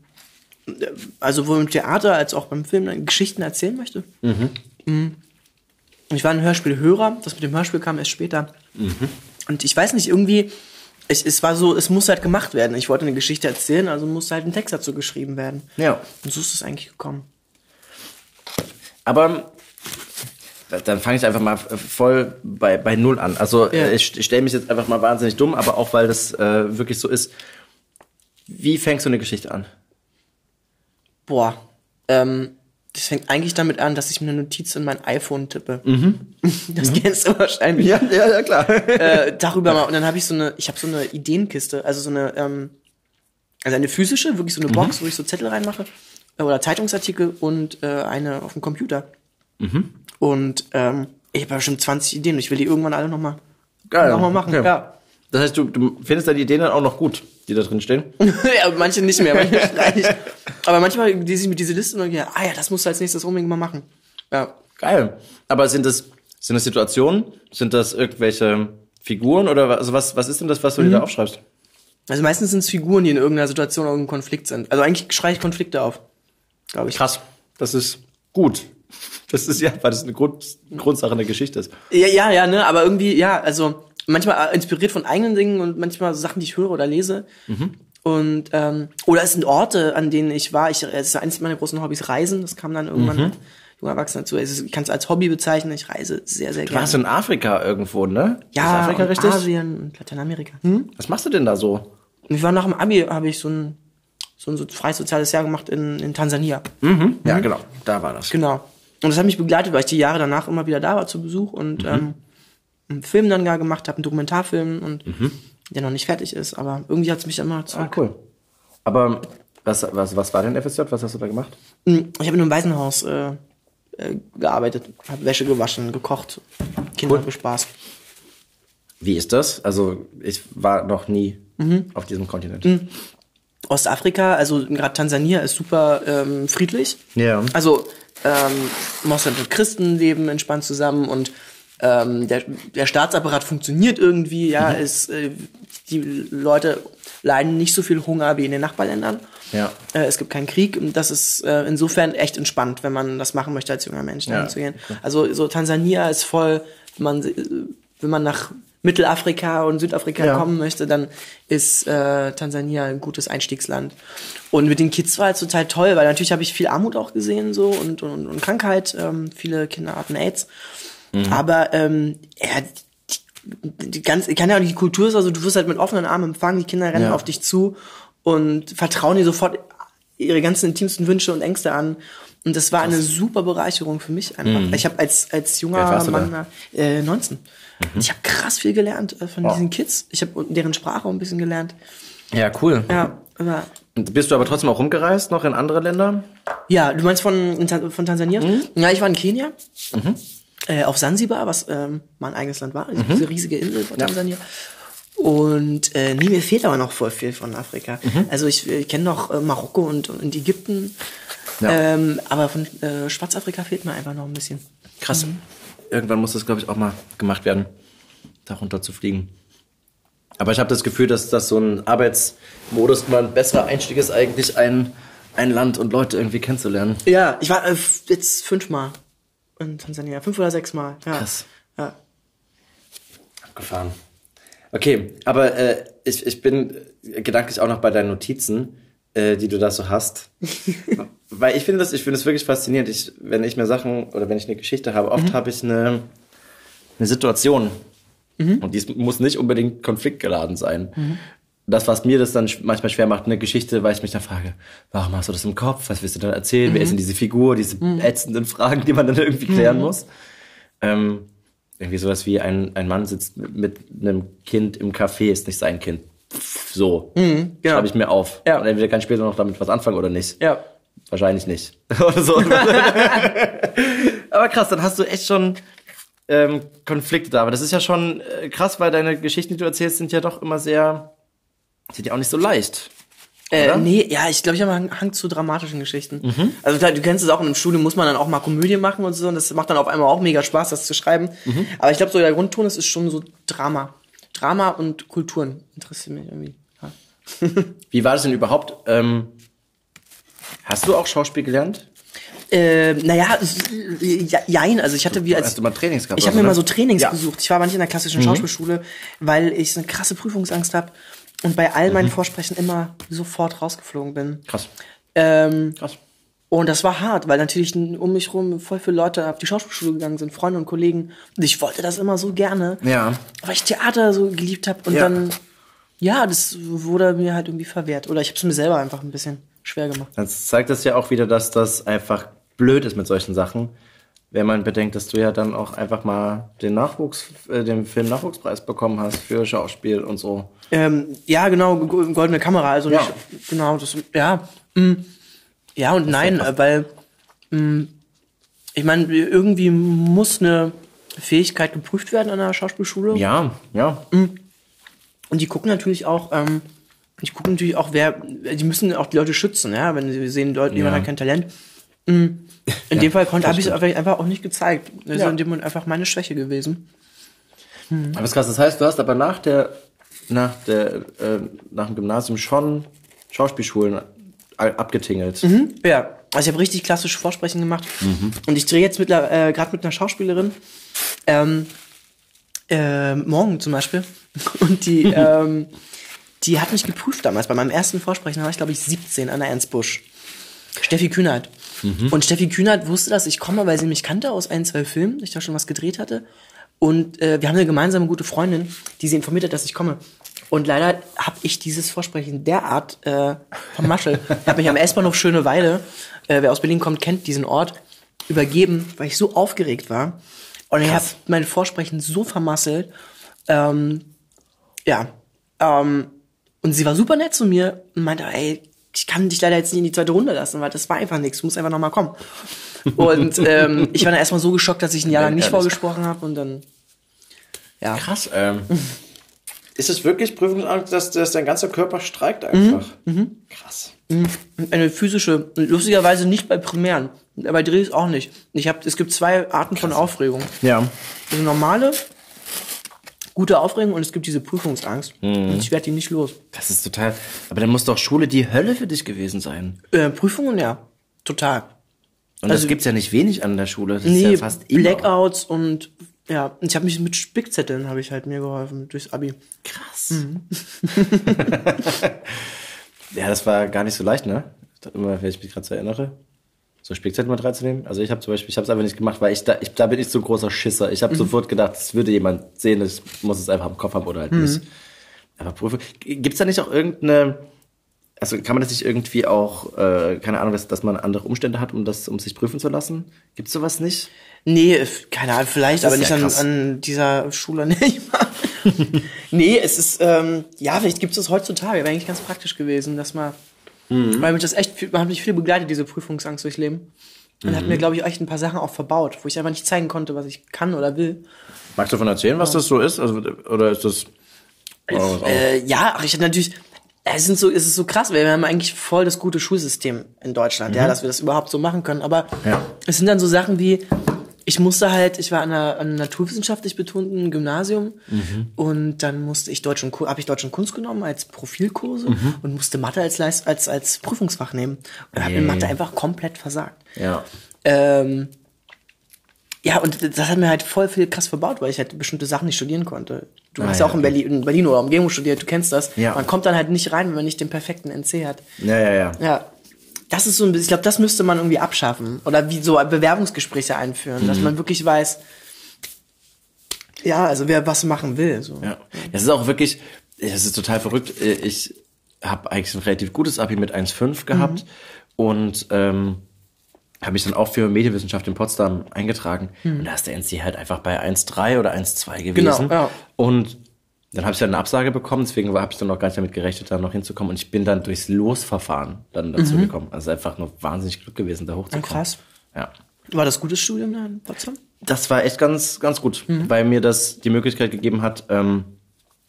also sowohl im Theater als auch beim Film dann Geschichten erzählen möchte. Mhm. Und ich war ein Hörspielhörer, das mit dem Hörspiel kam erst später. Und ich weiß nicht, irgendwie, ich, es war so, es muss halt gemacht werden. Ich wollte eine Geschichte erzählen, also muss halt ein Text dazu geschrieben werden. Ja. Und so ist es eigentlich gekommen. Aber dann fange ich einfach mal voll bei, bei Null an. Also Ja. äh, ich stelle mich jetzt einfach mal wahnsinnig dumm, aber auch weil das äh, wirklich so ist. Wie fängst du eine Geschichte an? Boah, ähm, das fängt eigentlich damit an, dass ich mir eine Notiz in mein iPhone tippe. [LAUGHS] Das kennst du wahrscheinlich. ja, ja, klar. äh, darüber mal. Und dann habe ich so eine, ich habe so eine Ideenkiste, also so eine, ähm, also eine physische, wirklich so eine Box, wo ich so Zettel reinmache äh, oder Zeitungsartikel und äh, eine auf dem Computer. Und ähm, ich habe bestimmt 20 Ideen und ich will die irgendwann alle nochmal noch mal machen. Okay. Ja. Das heißt, du, du findest deine Ideen dann auch noch gut, die da drin stehen? [LAUGHS] ja, manche nicht mehr, manche ich. Aber manchmal lese ich mir diese Liste und denke, ah ja, das musst du als nächstes unbedingt mal machen. Ja. Geil. Aber sind das, sind das Situationen? Sind das irgendwelche Figuren oder was, also was, was ist denn das, was du dir da aufschreibst? Also meistens sind es Figuren, die in irgendeiner Situation irgendein Konflikt sind. Also eigentlich schreibe ich Konflikte auf. Glaube ich. Krass. Das ist gut. Das ist ja, weil das eine Grund, Grundsache in der Geschichte ist. Ja, ja, ja, ne, aber irgendwie, ja, also manchmal äh, inspiriert von eigenen Dingen und manchmal so Sachen, die ich höre oder lese. Und ähm, oder es sind Orte, an denen ich war. Ich, es ist eines meiner großen Hobbys, Reisen. Das kam dann irgendwann mit junger Erwachsener zu. Ich kann es als Hobby bezeichnen. Ich reise sehr, sehr Du gerne. warst in Afrika irgendwo, ne? ja, Afrika und richtig? Asien und Lateinamerika. Hm? Was machst du denn da so? Ich war nach dem Abi, habe ich so ein, so ein freies soziales Jahr gemacht in, in Tansania. Ja, genau. Da war das. Genau. Und das hat mich begleitet, weil ich die Jahre danach immer wieder da war zu Besuch und ähm, einen Film dann gar gemacht habe, einen Dokumentarfilm und der noch nicht fertig ist, aber irgendwie hat es mich immer Ah, zurück. cool. Aber was, was, was war denn FSJ? Was hast du da gemacht? Hm, Ich habe in einem Waisenhaus äh, äh, gearbeitet, habe Wäsche gewaschen, gekocht, Kinder Cool. bespaßt. Wie ist das? Also, ich war noch nie auf diesem Kontinent. Ostafrika, also gerade Tansania ist super ähm, friedlich. Ja. Also ähm, Moslem und Christen leben entspannt zusammen und ähm, der, der Staatsapparat funktioniert irgendwie, ja, es, äh, die Leute leiden nicht so viel Hunger wie in den Nachbarländern. Ja. Äh, es gibt keinen Krieg und das ist äh, insofern echt entspannt, wenn man das machen möchte als junger Mensch, dahin Ja. zu gehen. Also so Tansania ist voll, man, äh, wenn man nach Mittelafrika und Südafrika Ja. kommen möchte, dann ist äh, Tansania ein gutes Einstiegsland. Und mit den Kids war es total toll, weil natürlich habe ich viel Armut auch gesehen so und, und, und Krankheit, ähm, viele Kinder hatten AIDS. Aber ähm, ja, die, die ganz, ich kann ja auch die Kultur ist also, du wirst halt mit offenen Armen empfangen, die Kinder rennen Ja. auf dich zu und vertrauen dir sofort ihre ganzen intimsten Wünsche und Ängste an. Und das war eine super Bereicherung für mich einfach. Ich habe als als junger Mann äh, 19. Und ich habe krass viel gelernt äh, von diesen Kids. Ich habe deren Sprache auch ein bisschen gelernt. Ja, cool. Ja, aber bist du aber trotzdem auch rumgereist, noch in andere Länder? Ja, du meinst von, von Tansania? Ja, ich war in Kenia. Äh, auf Sansibar, was ähm, mein eigenes Land war. Diese riesige Insel von Tansania. Und äh, nee, mir fehlt aber noch voll viel von Afrika. Also ich, ich kenne noch äh, Marokko und, und Ägypten. Ja. Ähm, aber von äh, Schwarzafrika fehlt mir einfach noch ein bisschen. Krass. Irgendwann muss das, glaube ich, auch mal gemacht werden, da runter zu fliegen. Aber ich habe das Gefühl, dass das so ein Arbeitsmodus immer ein besserer Einstieg ist, eigentlich ein, ein Land und Leute irgendwie kennenzulernen. Ja, ich war äh, jetzt fünfmal in Tansania. Fünf oder sechs Mal. Ja. Krass. Ja. Abgefahren. Okay, aber äh, ich, ich bin gedanklich auch noch bei deinen Notizen, äh, die du da so hast. [LAUGHS] Weil ich finde das, ich finde das wirklich faszinierend. Ich, wenn ich mir Sachen oder wenn ich eine Geschichte habe, oft habe ich eine, eine Situation. Und die muss nicht unbedingt konfliktgeladen sein. Das, was mir das dann manchmal schwer macht, eine Geschichte, weil ich mich dann frage, warum hast du das im Kopf? Was willst du dann erzählen? Wer ist denn diese Figur? Diese ätzenden Fragen, die man dann irgendwie klären muss. Ähm, irgendwie sowas wie ein, ein Mann sitzt mit, mit einem Kind im Café, ist nicht sein Kind. So. genau. Schreibe ich mir auf. Ja. Und entweder kann ich später noch damit was anfangen oder nicht. Ja. Wahrscheinlich nicht. [LAUGHS] [LAUGHS] Oder so. Aber krass, dann hast du echt schon ähm, Konflikte da. Aber das ist ja schon äh, krass, weil deine Geschichten, die du erzählst, sind ja doch immer sehr, sind ja auch nicht so leicht. Äh, Oder? nee, ja, ich glaube, ich habe einen Hang zu dramatischen Geschichten. Mhm. Also klar, du kennst es auch, in einem Studium muss man dann auch mal Komödie machen und so, und das macht dann auf einmal auch mega Spaß, das zu schreiben. Mhm. Aber ich glaube, so der Grundton ist, ist schon so Drama. Drama und Kulturen interessieren mich irgendwie. Ja. [LAUGHS] Wie war das denn überhaupt? Ähm, hast du auch Schauspiel gelernt? Äh, naja, jein, also ich hatte wie als Hast du mal Trainings gehabt? ich habe mir so, mal so ne? Trainings Ja. besucht. Ich war aber nicht in der klassischen Schauspielschule, weil ich so eine krasse Prüfungsangst habe und bei all Mhm. meinen Vorsprechen immer sofort rausgeflogen bin. Krass. Ähm, Krass. Und das war hart, weil natürlich um mich rum voll viele Leute auf die Schauspielschule gegangen sind, Freunde und Kollegen. Und ich wollte das immer so gerne, Ja. weil ich Theater so geliebt habe. Und Ja. dann, ja, das wurde mir halt irgendwie verwehrt. Oder ich habe es mir selber einfach ein bisschen schwer gemacht. Dann zeigt das ja auch wieder, dass das einfach blöd ist mit solchen Sachen. Wenn man bedenkt, dass du ja dann auch einfach mal den Nachwuchs, äh, den Film-Nachwuchspreis bekommen hast für Schauspiel und so. Ähm, ja, genau, go- goldene Kamera. Also Ja. nicht, genau, das, ja. mm, Ja und nein, weil mm, ich meine, irgendwie muss eine Fähigkeit geprüft werden an der Schauspielschule. Ja, ja. Und die gucken natürlich auch, ähm, die gucken natürlich auch, wer, die müssen auch die Leute schützen, ja, wenn sie sehen, Leute, jemand hat kein Talent. Mm, In [LAUGHS] dem Fall konnte, habe ich es einfach auch nicht gezeigt. Das ist Ja. in dem Moment einfach meine Schwäche gewesen. Aber das ist krass. Das heißt, du hast aber nach der, nach der, äh, nach dem Gymnasium schon Schauspielschulen abgetingelt. Ja, also ich habe richtig klassisch Vorsprechen gemacht. Und ich drehe jetzt äh, gerade mit einer Schauspielerin. Ähm, äh, morgen zum Beispiel. [LAUGHS] Und die, [LAUGHS] ähm, die hat mich geprüft damals. Bei meinem ersten Vorsprechen war ich, glaube ich, 17 an der Ernst Busch. Steffi Kühnert. Und Steffi Kühnert wusste, dass ich komme, weil sie mich kannte aus ein, zwei Filmen, ich da schon was gedreht hatte. Und äh, wir haben eine gemeinsame gute Freundin, die sie informiert hat, dass ich komme. Und leider habe ich dieses Versprechen derart äh, vom Maschel. Ich habe mich am S-Bahnhof Schöneweide, äh, wer aus Berlin kommt, kennt diesen Ort, übergeben, weil ich so aufgeregt war. Und ich habe mein Vorsprechen so vermasselt. Ähm, ja. Ähm, und sie war super nett zu mir und meinte, ey, ich kann dich leider jetzt nicht in die zweite Runde lassen, weil das war einfach nichts, du musst einfach nochmal kommen. Und ähm, ich war dann erstmal so geschockt, dass ich ein Jahr lang nicht vorgesprochen habe und dann, ja. Krass. Ähm, ist es wirklich Prüfungsangst, dass, dass dein ganzer Körper streikt einfach? Krass. Eine physische, lustigerweise nicht bei Primären, bei Drehs auch nicht. Ich hab, es gibt zwei Arten von Aufregung. Ja. Eine normale, gute Aufregung und es gibt diese Prüfungsangst. Und ich werde die nicht los. Das ist total. Aber dann muss doch Schule die Hölle für dich gewesen sein. Äh, Prüfungen, ja, total. Und Also- das gibt's ja nicht wenig an der Schule. Das ist Nee, ja fast immer. Blackouts und ja, und ich habe mich mit Spickzetteln habe ich halt mir geholfen durchs Abi. Krass. [LAUGHS] ja, das war gar nicht so leicht, ne? Ich dachte immer, wenn ich mich gerade so erinnere, so Spickzettel mit reinzunehmen. Also ich habe zum Beispiel, ich habe es einfach nicht gemacht, weil ich da, ich, da bin ich so ein großer Schisser. Ich habe sofort gedacht, das würde jemand sehen, ich muss es einfach im Kopf haben oder halt nicht. Aber Prüfung, gibt's da nicht auch irgendeine, also kann man das nicht irgendwie auch, äh, keine Ahnung, dass, dass man andere Umstände hat, um das, um sich prüfen zu lassen? Gibt's sowas nicht? Nee, keine Ahnung, vielleicht, aber nicht ja an, an dieser Schule [LAUGHS] nicht nee, es ist, ähm, ja, vielleicht gibt es das heutzutage. Wäre eigentlich ganz praktisch gewesen, dass man, Mhm. weil mich das echt, viel- hat mich viel begleitet, diese Prüfungsangst durchs Leben. Und Mhm. hat mir, glaube ich, echt ein paar Sachen auch verbaut, wo ich einfach nicht zeigen konnte, was ich kann oder will. Magst du davon erzählen, was das so ist? Also, oder ist das? Oh, Äh, ja, ach, ich hatte natürlich, es sind so, es ist so krass, weil wir haben eigentlich voll das gute Schulsystem in Deutschland, ja, dass wir das überhaupt so machen können. Aber Mhm. Ja. es sind dann so Sachen wie, ich musste halt, ich war an einer, an einem naturwissenschaftlich betonten Gymnasium Mhm. und dann musste ich Deutsch und habe ich Deutsch und Kunst genommen als Profilkurse Mhm. und musste Mathe als Leist, als als Prüfungsfach nehmen und habe in Mathe einfach komplett versagt. Ja. Ähm, ja, und das hat mir halt voll viel krass verbaut, weil ich halt bestimmte Sachen nicht studieren konnte. Du Ah, hast ja, ja auch in Berlin, in Berlin oder Umgebung studiert, du kennst das. Ja. Man kommt dann halt nicht rein, wenn man nicht den perfekten NC hat. Ja, ja, ja. Ja. Das ist so ein bisschen, ich glaube, das müsste man irgendwie abschaffen. Oder wie so Bewerbungsgespräche einführen, Mhm. dass man wirklich weiß, ja, also wer was machen will. So. Ja. Das ist auch wirklich, das ist total verrückt. Ich habe eigentlich ein relativ gutes Abi mit 1,5 gehabt und ähm, habe mich dann auch für Medienwissenschaft in Potsdam eingetragen. Und da ist der NC halt einfach bei 1,3 oder 1,2 gewesen. Genau, ja. Und dann habe ich dann eine Absage bekommen, deswegen habe ich dann noch gar nicht damit gerechnet, da noch hinzukommen. Und ich bin dann durchs Losverfahren dann dazu gekommen. Also einfach nur wahnsinnig Glück gewesen, da hochzukommen. Mhm. krass. Ja. War das gutes Studium da in Potsdam? Das war echt ganz, ganz gut, Mhm. weil mir das die Möglichkeit gegeben hat, ähm,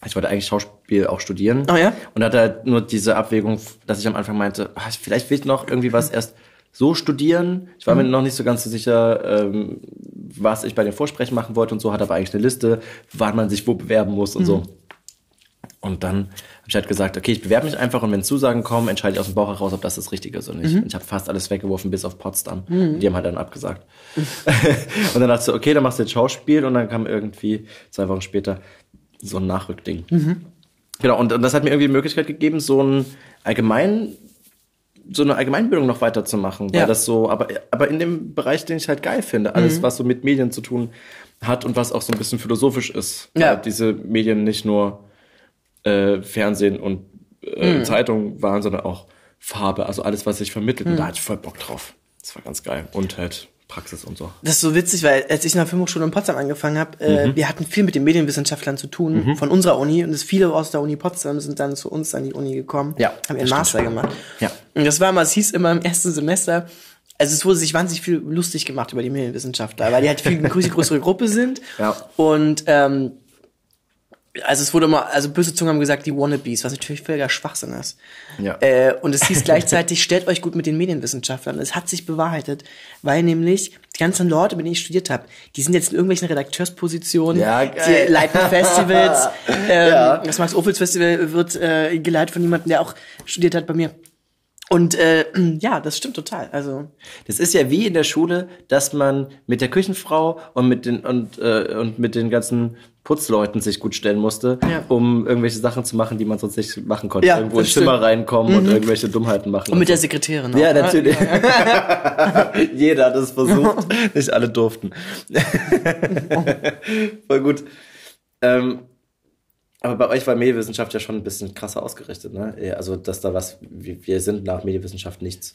ich wollte eigentlich Schauspiel auch studieren. Ah, ja? Und hatte halt nur diese Abwägung, dass ich am Anfang meinte, ah, vielleicht will ich noch irgendwie was [LAUGHS] erst so studieren. Ich war mir Mhm. noch nicht so ganz so sicher, ähm, was ich bei den Vorsprechen machen wollte und so, hatte aber eigentlich eine Liste, wann man sich wo bewerben muss und Mhm. so. Und dann habe ich halt gesagt, okay, ich bewerbe mich einfach und wenn Zusagen kommen, entscheide ich aus dem Bauch heraus, ob das das Richtige ist oder nicht. Mhm. Und ich habe fast alles weggeworfen, bis auf Potsdam. Die haben halt dann abgesagt. [LAUGHS] und dann dachte ich, so, okay, dann machst du jetzt Schauspiel und dann kam irgendwie zwei Wochen später so ein Nachrückding. Mhm. Genau, und, und das hat mir irgendwie die Möglichkeit gegeben, so ein allgemein so eine Allgemeinbildung noch weiterzumachen, weil Ja. das so, aber, aber in dem Bereich, den ich halt geil finde, alles, Mhm. was so mit Medien zu tun hat und was auch so ein bisschen philosophisch ist. Ja. Weil diese Medien nicht nur äh, Fernsehen und äh, Mhm. Zeitung waren, sondern auch Farbe, also alles, was sich vermittelt. Und Mhm. da hatte ich voll Bock drauf. Das war ganz geil. Und halt Praxis und so. Das ist so witzig, weil als ich in der Filmhochschule in Potsdam angefangen habe, äh, Mhm. wir hatten viel mit den Medienwissenschaftlern zu tun Mhm. von unserer Uni und es viele aus der Uni Potsdam sind dann zu uns an die Uni gekommen, Ja, haben ihren Master stimmt. gemacht. Ja. Und das war immer, es hieß immer im ersten Semester, also es wurde sich wahnsinnig viel lustig gemacht über die Medienwissenschaftler, weil die halt viel [LAUGHS] eine größere, größere Gruppe sind. Ja. Und ähm, also es wurde immer, also böse Zungen haben gesagt, die Wannabes, was natürlich völliger Schwachsinn ist. Ja. Äh, und es hieß [LAUGHS] gleichzeitig, stellt euch gut mit den Medienwissenschaftlern. Es hat sich bewahrheitet, weil nämlich die ganzen Leute, mit denen ich studiert habe, die sind jetzt in irgendwelchen Redakteurspositionen, Ja, geil. die leiten [LAUGHS] Festivals. ähm, Ja. Das Max Ophüls Festival wird äh, geleitet von jemandem, der auch studiert hat bei mir. Und äh, [CLEARS THROAT] ja, das stimmt total. Also Das ist ja wie in der Schule, dass man mit der Küchenfrau und mit den und äh, und mit den ganzen Putzleuten sich gut stellen musste, Ja. um irgendwelche Sachen zu machen, die man sonst nicht machen konnte. Ja, Irgendwo ins Zimmer stimmt. Mhm. reinkommen und irgendwelche Dummheiten machen. Und mit so. der Sekretärin. auch, Ja, ne? natürlich. [LAUGHS] Jeder hat es versucht. [LAUGHS] Nicht alle durften. [LAUGHS] Voll gut. Ähm, aber bei euch war Medienwissenschaft ja schon ein bisschen krasser ausgerichtet, ne? Ja, Also, dass da was, wir wir sind nach Medienwissenschaft nichts.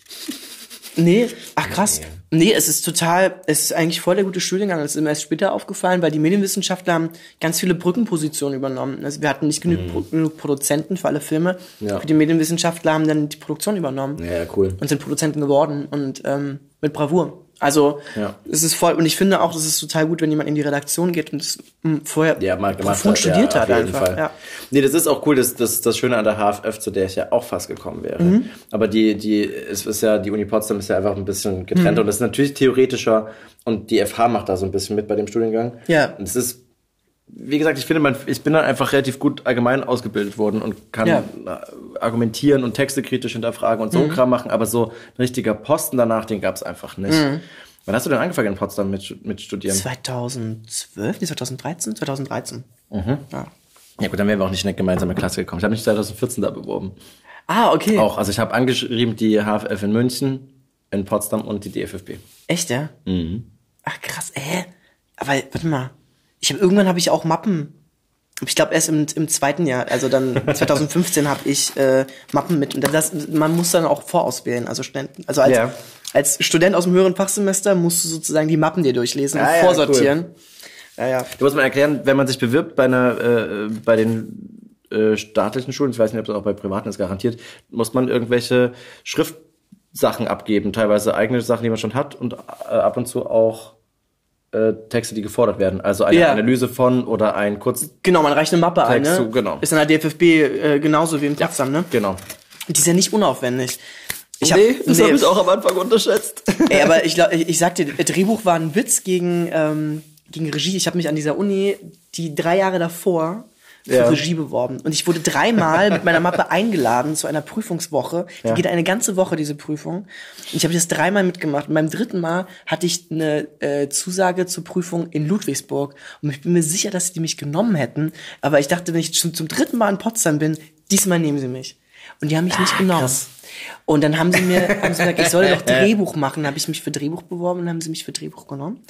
Nee, ach krass. Nee, es ist total, es ist eigentlich voll der gute Studiengang. Es ist mir erst später aufgefallen, weil die Medienwissenschaftler haben ganz viele Brückenpositionen übernommen. Also wir hatten nicht genug, Pro- genug Produzenten für alle Filme. Mhm. Ja. Für die Medienwissenschaftler haben dann die Produktion übernommen Ja, ja, cool. und sind Produzenten geworden und ähm, mit Bravour. Also Ja. es ist voll, und ich finde auch, es ist total gut, wenn jemand in die Redaktion geht und es mm, vorher Ja, mal profund hat, studiert ja, hat einfach. Fall. Ja. Nee, das ist auch cool, das, das das Schöne an der HFF, zu der ich ja auch fast gekommen wäre. Mhm. Aber die, die, es ist ja, die Uni Potsdam ist ja einfach ein bisschen getrennt Mhm. und das ist natürlich theoretischer und die FH macht da so ein bisschen mit bei dem Studiengang. Ja. Und es ist, wie gesagt, ich finde, man, ich bin dann einfach relativ gut allgemein ausgebildet worden und kann Ja. äh, argumentieren und Texte kritisch hinterfragen und so Mhm. Kram machen, aber so ein richtiger Posten danach, den gab es einfach nicht. Mhm. Wann hast du denn angefangen in Potsdam mit, mit Studieren? 2012, nee, 2013? 2013. Mhm. Ja. Ja gut, dann wären wir auch nicht in eine gemeinsame Klasse gekommen. Ich habe mich 2014 da beworben. Ah, okay. Auch, also ich habe angeschrieben die HFF in München, in Potsdam und die DFFB. Echt, ja? Mhm. Ach krass, äh. Aber warte mal. Ich habe irgendwann habe ich auch Mappen. Ich glaube erst im, im zweiten Jahr, also dann [LAUGHS] 2015 habe ich äh, Mappen mit. Und das, man muss dann auch vorauswählen, also Studenten. Also als, Ja. als Student aus dem höheren Fachsemester musst du sozusagen die Mappen dir durchlesen und Ah, ja, vorsortieren. Ja, ja. Da muss man erklären, wenn man sich bewirbt bei einer, äh, bei den äh, staatlichen Schulen, ich weiß nicht, ob das auch bei privaten ist garantiert, muss man irgendwelche Schriftsachen abgeben, teilweise eigene Sachen, die man schon hat und äh, ab und zu auch äh, Texte, die gefordert werden. Also eine Ja. Analyse von oder ein kurz Genau, man reicht eine Mappe ein, Text ne? zu, genau. Ist in der DFFB äh, genauso wie im Potsdam, ne? Genau. Die ist ja nicht unaufwendig. Ich hab, auch am Anfang unterschätzt. [LAUGHS] Ey, aber ich, glaub, ich, [LAUGHS] ich sag dir, Drehbuch war ein Witz gegen, ähm, gegen Regie. Ich habe mich an dieser Uni die drei Jahre davor für Ja. Regie beworben. Und ich wurde dreimal mit meiner Mappe eingeladen zu einer Prüfungswoche. Die Ja. geht eine ganze Woche, diese Prüfung. Und ich habe das dreimal mitgemacht. Und beim dritten Mal hatte ich eine äh, Zusage zur Prüfung in Ludwigsburg. Und ich bin mir sicher, dass die mich genommen hätten. Aber ich dachte, wenn ich schon zum dritten Mal in Potsdam bin, diesmal nehmen sie mich. Und die haben mich nicht genommen. krass. Und dann haben sie mir haben sie gesagt, ich soll doch [LAUGHS] Drehbuch machen. Dann habe ich mich für Drehbuch beworben und dann haben sie mich für Drehbuch genommen.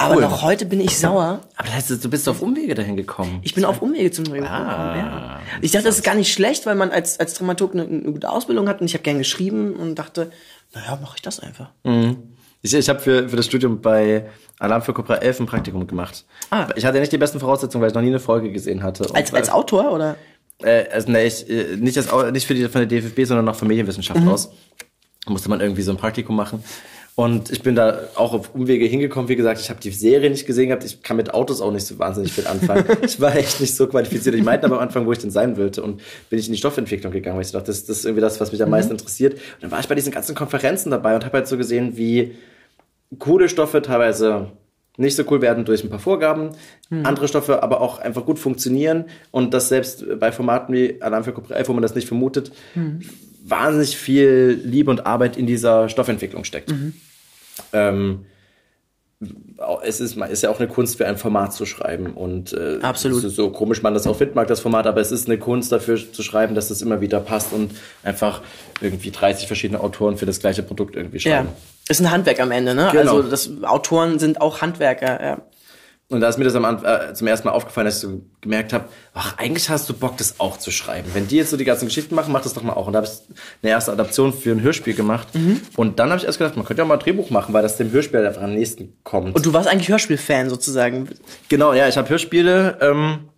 Aber Cool. noch heute bin ich sauer. Aber das heißt, du bist auf Umwege dahin gekommen. Ich bin auf Umwege zum Drehbuch Ah, gekommen. Ja. Ich dachte, das ist gar nicht schlecht, weil man als, als Dramaturg eine, eine gute Ausbildung hat und ich habe gern geschrieben und dachte, naja, mache ich das einfach. Ich, ich habe für, für das Studium bei Alarm für Cobra 11 ein Praktikum gemacht. Ah. Ich hatte nicht die besten Voraussetzungen, weil ich noch nie eine Folge gesehen hatte. Als, als Autor oder? Äh, also ne, ich, äh, nicht, als, nicht für die, von der DFB, sondern noch von Medienwissenschaft Mhm. aus. Musste man irgendwie so ein Praktikum machen. Und ich bin da auch auf Umwege hingekommen. Wie gesagt, ich habe die Serie nicht gesehen gehabt. Ich kann mit Autos auch nicht so wahnsinnig viel anfangen. [LAUGHS] ich war echt nicht so qualifiziert. Ich meinte aber am Anfang, wo ich denn sein wollte. Und bin ich in die Stoffentwicklung gegangen, weil ich dachte, das, das ist irgendwie das, was mich am meisten interessiert. Und dann war ich bei diesen ganzen Konferenzen dabei und habe halt so gesehen, wie coole Stoffe teilweise nicht so cool werden durch ein paar Vorgaben, andere Stoffe aber auch einfach gut funktionieren und das selbst bei Formaten wie Alarm für Cobra 11, wo man das nicht vermutet, wahnsinnig viel Liebe und Arbeit in dieser Stoffentwicklung steckt. Ähm, es ist, ist ja auch eine Kunst für ein Format zu schreiben und äh, Absolut. so komisch man das auch fit mag, das Format, aber es ist eine Kunst dafür zu schreiben, dass es immer wieder passt und einfach irgendwie 30 verschiedene Autoren für das gleiche Produkt irgendwie Ja. schreiben. Ist ein Handwerk am Ende, ne? Genau. Also das Autoren sind auch Handwerker, ja. Und da ist mir das am, äh, zum ersten Mal aufgefallen, dass ich so gemerkt habe, ach, eigentlich hast du Bock, das auch zu schreiben. Wenn die jetzt so die ganzen Geschichten machen, mach das doch mal auch. Und da habe ich eine erste Adaption für ein Hörspiel gemacht. Mhm. Und dann habe ich erst gedacht, man könnte ja mal ein Drehbuch machen, weil das dem Hörspiel einfach am nächsten kommt. Und du warst eigentlich Hörspielfan sozusagen. genau, ja, ich habe Hörspiele ähm,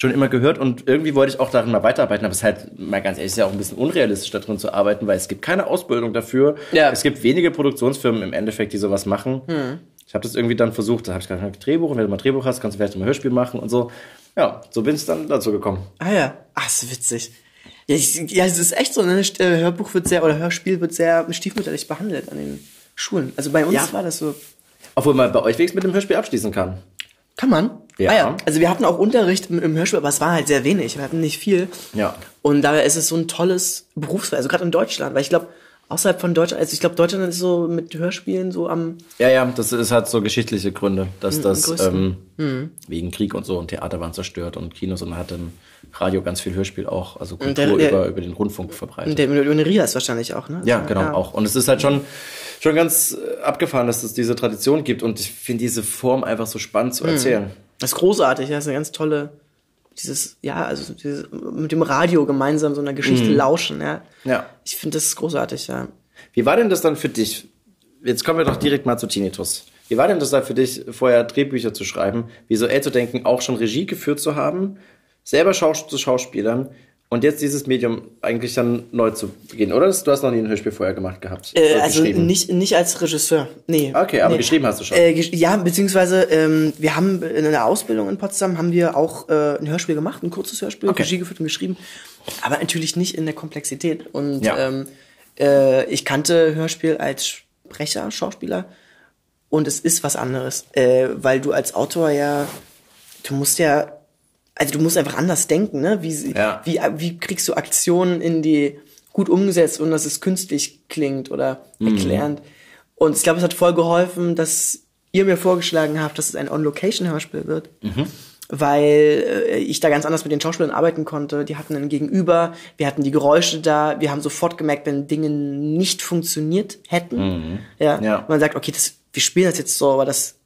schon immer gehört und irgendwie wollte ich auch darin mal weiterarbeiten. Aber es ist halt, mal ganz ehrlich, ist ja auch ein bisschen unrealistisch, da drin zu arbeiten, weil es gibt keine Ausbildung dafür. Ja. Es gibt wenige Produktionsfirmen im Endeffekt, die sowas machen. Ich habe das irgendwie dann versucht, da habe ich gesagt, ein Drehbuch, und wenn du mal ein Drehbuch hast, kannst du vielleicht mal ein Hörspiel machen und so. Ja, so bin ich dann dazu gekommen. Ah ja. Ach, ist witzig. Ja, ich, ja, es ist echt so, ne? Äh, Hörbuch wird sehr, oder Hörspiel wird sehr stiefmütterlich behandelt an den Schulen. Also bei uns Ja. war das so. Obwohl man bei euch wenigstens mit dem Hörspiel abschließen kann. Kann man? Ja. Ah ja. Also wir hatten auch Unterricht im, im Hörspiel, aber es war halt sehr wenig. Wir hatten nicht viel. Ja. Und daher ist es so ein tolles Berufsfeld, also gerade in Deutschland, weil ich glaube, außerhalb von Deutschland, also ich glaube, Deutschland ist so mit Hörspielen so am, Ja, ja, das ist, hat so geschichtliche Gründe, dass Mhm, das ähm, wegen Krieg und so und Theater waren zerstört und Kinos und man hat im Radio ganz viel Hörspiel auch, also Kultur der- der- über, über den Rundfunk verbreitet. und der Millionen Rias wahrscheinlich auch, ne? Ja, Also, genau, auch. Und es ist halt schon, schon ganz abgefahren, dass es diese Tradition gibt und ich finde diese Form einfach so spannend Mhm. zu erzählen. Das ist großartig, ja, das ist eine ganz tolle, dieses, ja, also dieses, mit dem Radio gemeinsam so einer Geschichte lauschen, ja. Ja. Ich finde das ist großartig, ja. Wie war denn das dann für dich? Jetzt kommen wir doch direkt mal zu Tinnitus. Wie war denn das dann für dich, vorher Drehbücher zu schreiben, visuell zu denken, auch schon Regie geführt zu haben, selber Schaus zu Schauspielern und jetzt dieses Medium eigentlich dann neu zu beginnen, oder? Du hast noch nie ein Hörspiel vorher gemacht gehabt. Äh, also nicht, nicht als Regisseur, nee. Okay, aber nee. geschrieben hast du schon. Äh, ja, beziehungsweise ähm, wir haben in der Ausbildung in Potsdam haben wir auch äh, ein Hörspiel gemacht, ein kurzes Hörspiel, Okay. Regie geführt und geschrieben, aber natürlich nicht in der Komplexität. Und Ja. ähm, äh, ich kannte Hörspiel als Sprecher, Schauspieler und es ist was anderes, äh, weil du als Autor ja, du musst ja, also du musst einfach anders denken, ne? Wie, Ja. wie, wie kriegst du Aktionen in die gut umgesetzt und dass es künstlich klingt oder erklärend. Und ich glaube, es hat voll geholfen, dass ihr mir vorgeschlagen habt, dass es ein On-Location-Hörspiel wird. Weil äh, ich da ganz anders mit den Schauspielern arbeiten konnte. Die hatten ein Gegenüber, wir hatten die Geräusche da, wir haben sofort gemerkt, wenn Dinge nicht funktioniert hätten. Ja, Ja. man sagt, okay, das, wir spielen das jetzt so, aber das,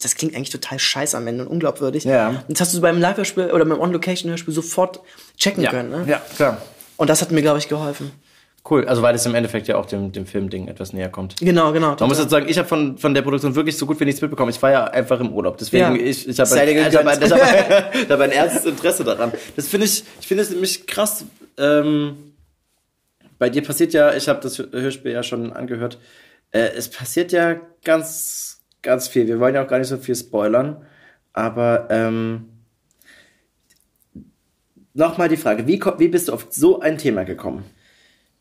das klingt eigentlich total scheiße am Ende und unglaubwürdig. Ja. Und das hast du beim Live-Hörspiel oder beim On-Location-Hörspiel sofort checken ja. können. Ne? ja, klar. Und das hat mir, glaube ich, geholfen. Cool, also weil es im Endeffekt ja auch dem, dem Filmding etwas näher kommt. Genau, genau. Man muss jetzt sagen, ich habe von, von der Produktion wirklich so gut wie nichts mitbekommen. Ich war ja einfach im Urlaub. Deswegen, Ja. ich, ich habe ein, ich hab ein, [LAUGHS] [LAUGHS] ich hab ein, ich hab ein ernstes Interesse daran. Das finde ich, ich finde es nämlich krass. Ähm, bei dir passiert ja, ich habe das Hörspiel ja schon angehört, äh, es passiert ja ganz, ganz viel. Wir wollen ja auch gar nicht so viel spoilern, aber ähm, nochmal die Frage, wie, wie bist du auf so ein Thema gekommen?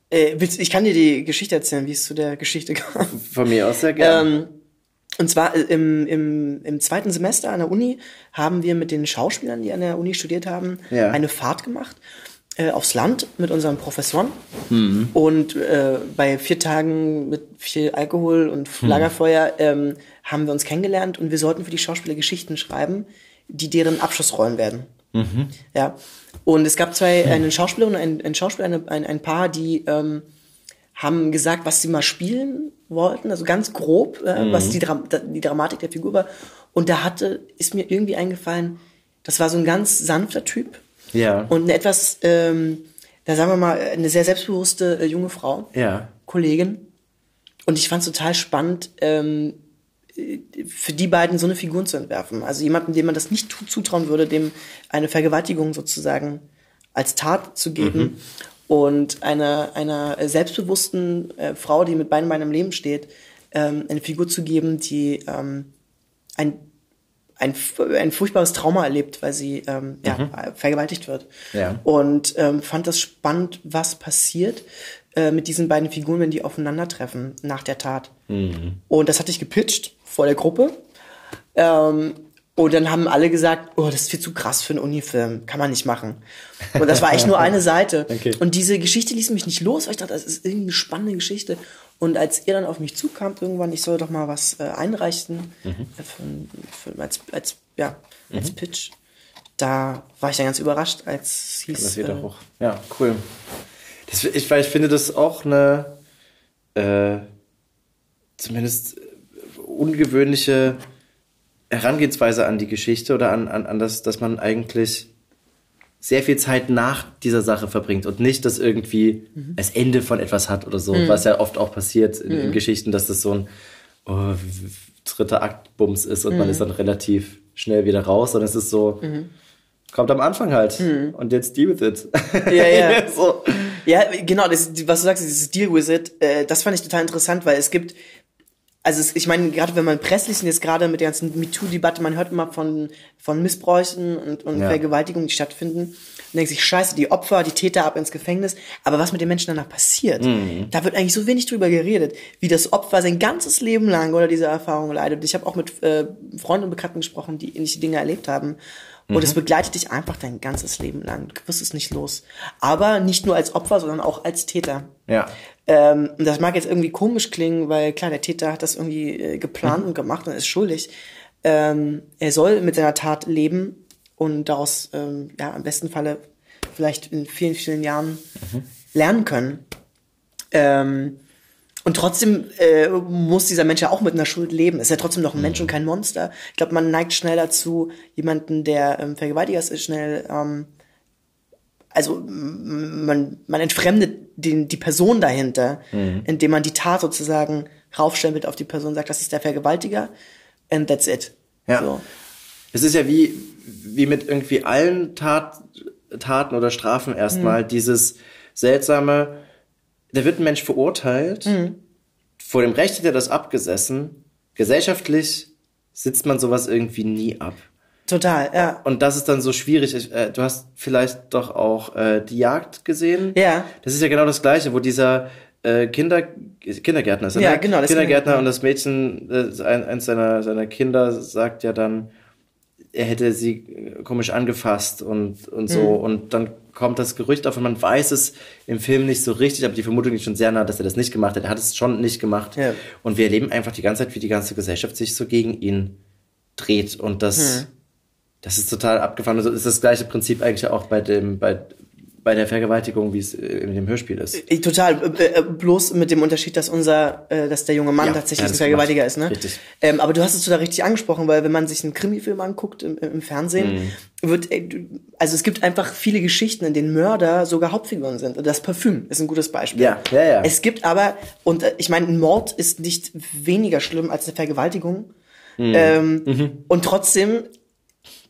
Äh, willst, ich kann dir die Geschichte erzählen, wie es zu der Geschichte kam. Von mir aus sehr gerne. Ähm, und zwar äh, im, im, im zweiten Semester an der Uni haben wir mit den Schauspielern, die an der Uni studiert haben, Ja. eine Fahrt gemacht äh, aufs Land mit unseren Professoren. Mhm. Und äh, bei vier Tagen mit viel Alkohol und Mhm. Lagerfeuer ähm, haben wir uns kennengelernt und wir sollten für die Schauspieler Geschichten schreiben, die deren Abschlussrollen werden. Mhm. Ja. Und es gab zwei, einen Schauspieler und ein, ein Schauspieler, eine, ein, ein Paar, die ähm, haben gesagt, was sie mal spielen wollten, also ganz grob, äh, was die, Dram die Dramatik der Figur war. Und da hatte, ist mir irgendwie eingefallen, das war so ein ganz sanfter Typ ja. und eine etwas, ähm, da sagen wir mal, eine sehr selbstbewusste äh, junge Frau, ja. Kollegin. Und ich fand es total spannend, ähm, äh, für die beiden so eine Figuren zu entwerfen. Also jemanden, dem man das nicht zutrauen würde, dem eine Vergewaltigung sozusagen als Tat zu geben. Und einer, einer selbstbewussten äh, Frau, die mit beiden Beinen im Leben steht, ähm, eine Figur zu geben, die ähm, ein, ein, ein furchtbares Trauma erlebt, weil sie ähm, ja, vergewaltigt wird. Ja. Und ähm, fand das spannend, was passiert äh, mit diesen beiden Figuren, wenn die aufeinandertreffen nach der Tat. Und das hatte ich gepitcht vor der Gruppe. Ähm, und dann haben alle gesagt, oh, das ist viel zu krass für einen Unifilm, kann man nicht machen. Und das war echt nur [LAUGHS] eine Seite. Okay. Und diese Geschichte ließ mich nicht los, weil ich dachte, das ist irgendwie eine spannende Geschichte. Und als ihr dann auf mich zukamt irgendwann, ich soll doch mal was äh, einreichen Mhm. für, für, als, als, ja, als Pitch, da war ich dann ganz überrascht, als es hieß, Das wieder äh, hoch. Ja, cool. Das, ich, weil ich finde das auch eine äh, zumindest äh, ungewöhnliche Herangehensweise an die Geschichte oder an, an, an das, dass man eigentlich sehr viel Zeit nach dieser Sache verbringt und nicht das irgendwie als Ende von etwas hat oder so, was ja oft auch passiert in, in Geschichten, dass das so ein oh, dritter Aktbums ist und man ist dann relativ schnell wieder raus, sondern es ist so, kommt am Anfang halt und jetzt deal with it. Ja, [LAUGHS] ja. so. Ja, genau, das, was du sagst, dieses Deal with it, äh, das fand ich total interessant, weil es gibt, also es, ich meine, gerade wenn man Press liest und jetzt gerade mit der ganzen MeToo-Debatte, man hört immer von, von Missbräuchen und, und Ja. Vergewaltigungen, die stattfinden. und denkt sich, scheiße, die Opfer, die Täter ab ins Gefängnis. Aber was mit den Menschen danach passiert, da wird eigentlich so wenig drüber geredet, wie das Opfer sein ganzes Leben lang unter dieser Erfahrung leidet. Ich habe auch mit äh, Freunden und Bekannten gesprochen, die ähnliche Dinge erlebt haben. Und es begleitet dich einfach dein ganzes Leben lang. Du wirst es nicht los. Aber nicht nur als Opfer, sondern auch als Täter. Ja. Ähm, und das mag jetzt irgendwie komisch klingen, weil klar, der Täter hat das irgendwie äh, geplant und gemacht und ist schuldig. Ähm, er soll mit seiner Tat leben und daraus ähm, ja im besten Falle vielleicht in vielen, vielen Jahren lernen können. Ähm, und trotzdem äh, muss dieser Mensch ja auch mit einer Schuld leben. Ist ja trotzdem noch ein Mensch und kein Monster. Ich glaube, man neigt schnell dazu, jemanden, der ähm, Vergewaltiger ist, schnell, ähm, also man, man entfremdet den, die Person dahinter, indem man die Tat sozusagen raufstempelt auf die Person, sagt, das ist der Vergewaltiger and that's it. Ja. So. Es ist ja wie, wie mit irgendwie allen Tat, Taten oder Strafen erstmal dieses seltsame, da wird ein Mensch verurteilt, vor dem Recht hat er das abgesessen, gesellschaftlich sitzt man sowas irgendwie nie ab. Total, ja. Und das ist dann so schwierig. Äh, du hast vielleicht doch auch äh, die Jagd gesehen. Ja. Das ist ja genau das Gleiche, wo dieser äh, Kinder, Kindergärtner ist, er, Ja, ne? genau, das Kindergärtner Kind, und das Mädchen, äh, ein, eins seiner, seiner Kinder sagt ja dann, er hätte sie äh, komisch angefasst und, und so. Mhm. Und dann kommt das Gerücht auf und man weiß es im Film nicht so richtig, aber die Vermutung liegt schon sehr nah, dass er das nicht gemacht hat. Er hat es schon nicht gemacht. Ja. Und wir erleben einfach die ganze Zeit, wie die ganze Gesellschaft sich so gegen ihn dreht. Und das, Hm. das ist total abgefahren. Also ist das gleiche Prinzip eigentlich auch bei dem, bei, bei der Vergewaltigung, wie es äh, in dem Hörspiel ist. Äh, Total, äh, bloß mit dem Unterschied, dass unser, dass der junge Mann Ja, tatsächlich ja, ein Vergewaltiger ist, ne? Richtig. Ähm, aber du hast es total richtig angesprochen, weil wenn man sich einen Krimifilm anguckt im, im Fernsehen, Mhm. wird, also es gibt einfach viele Geschichten, in denen Mörder sogar Hauptfiguren sind. Das Parfüm ist ein gutes Beispiel. Ja, ja, ja. Es gibt aber, und ich meine, ein Mord ist nicht weniger schlimm als eine Vergewaltigung. Mhm. Ähm, Und trotzdem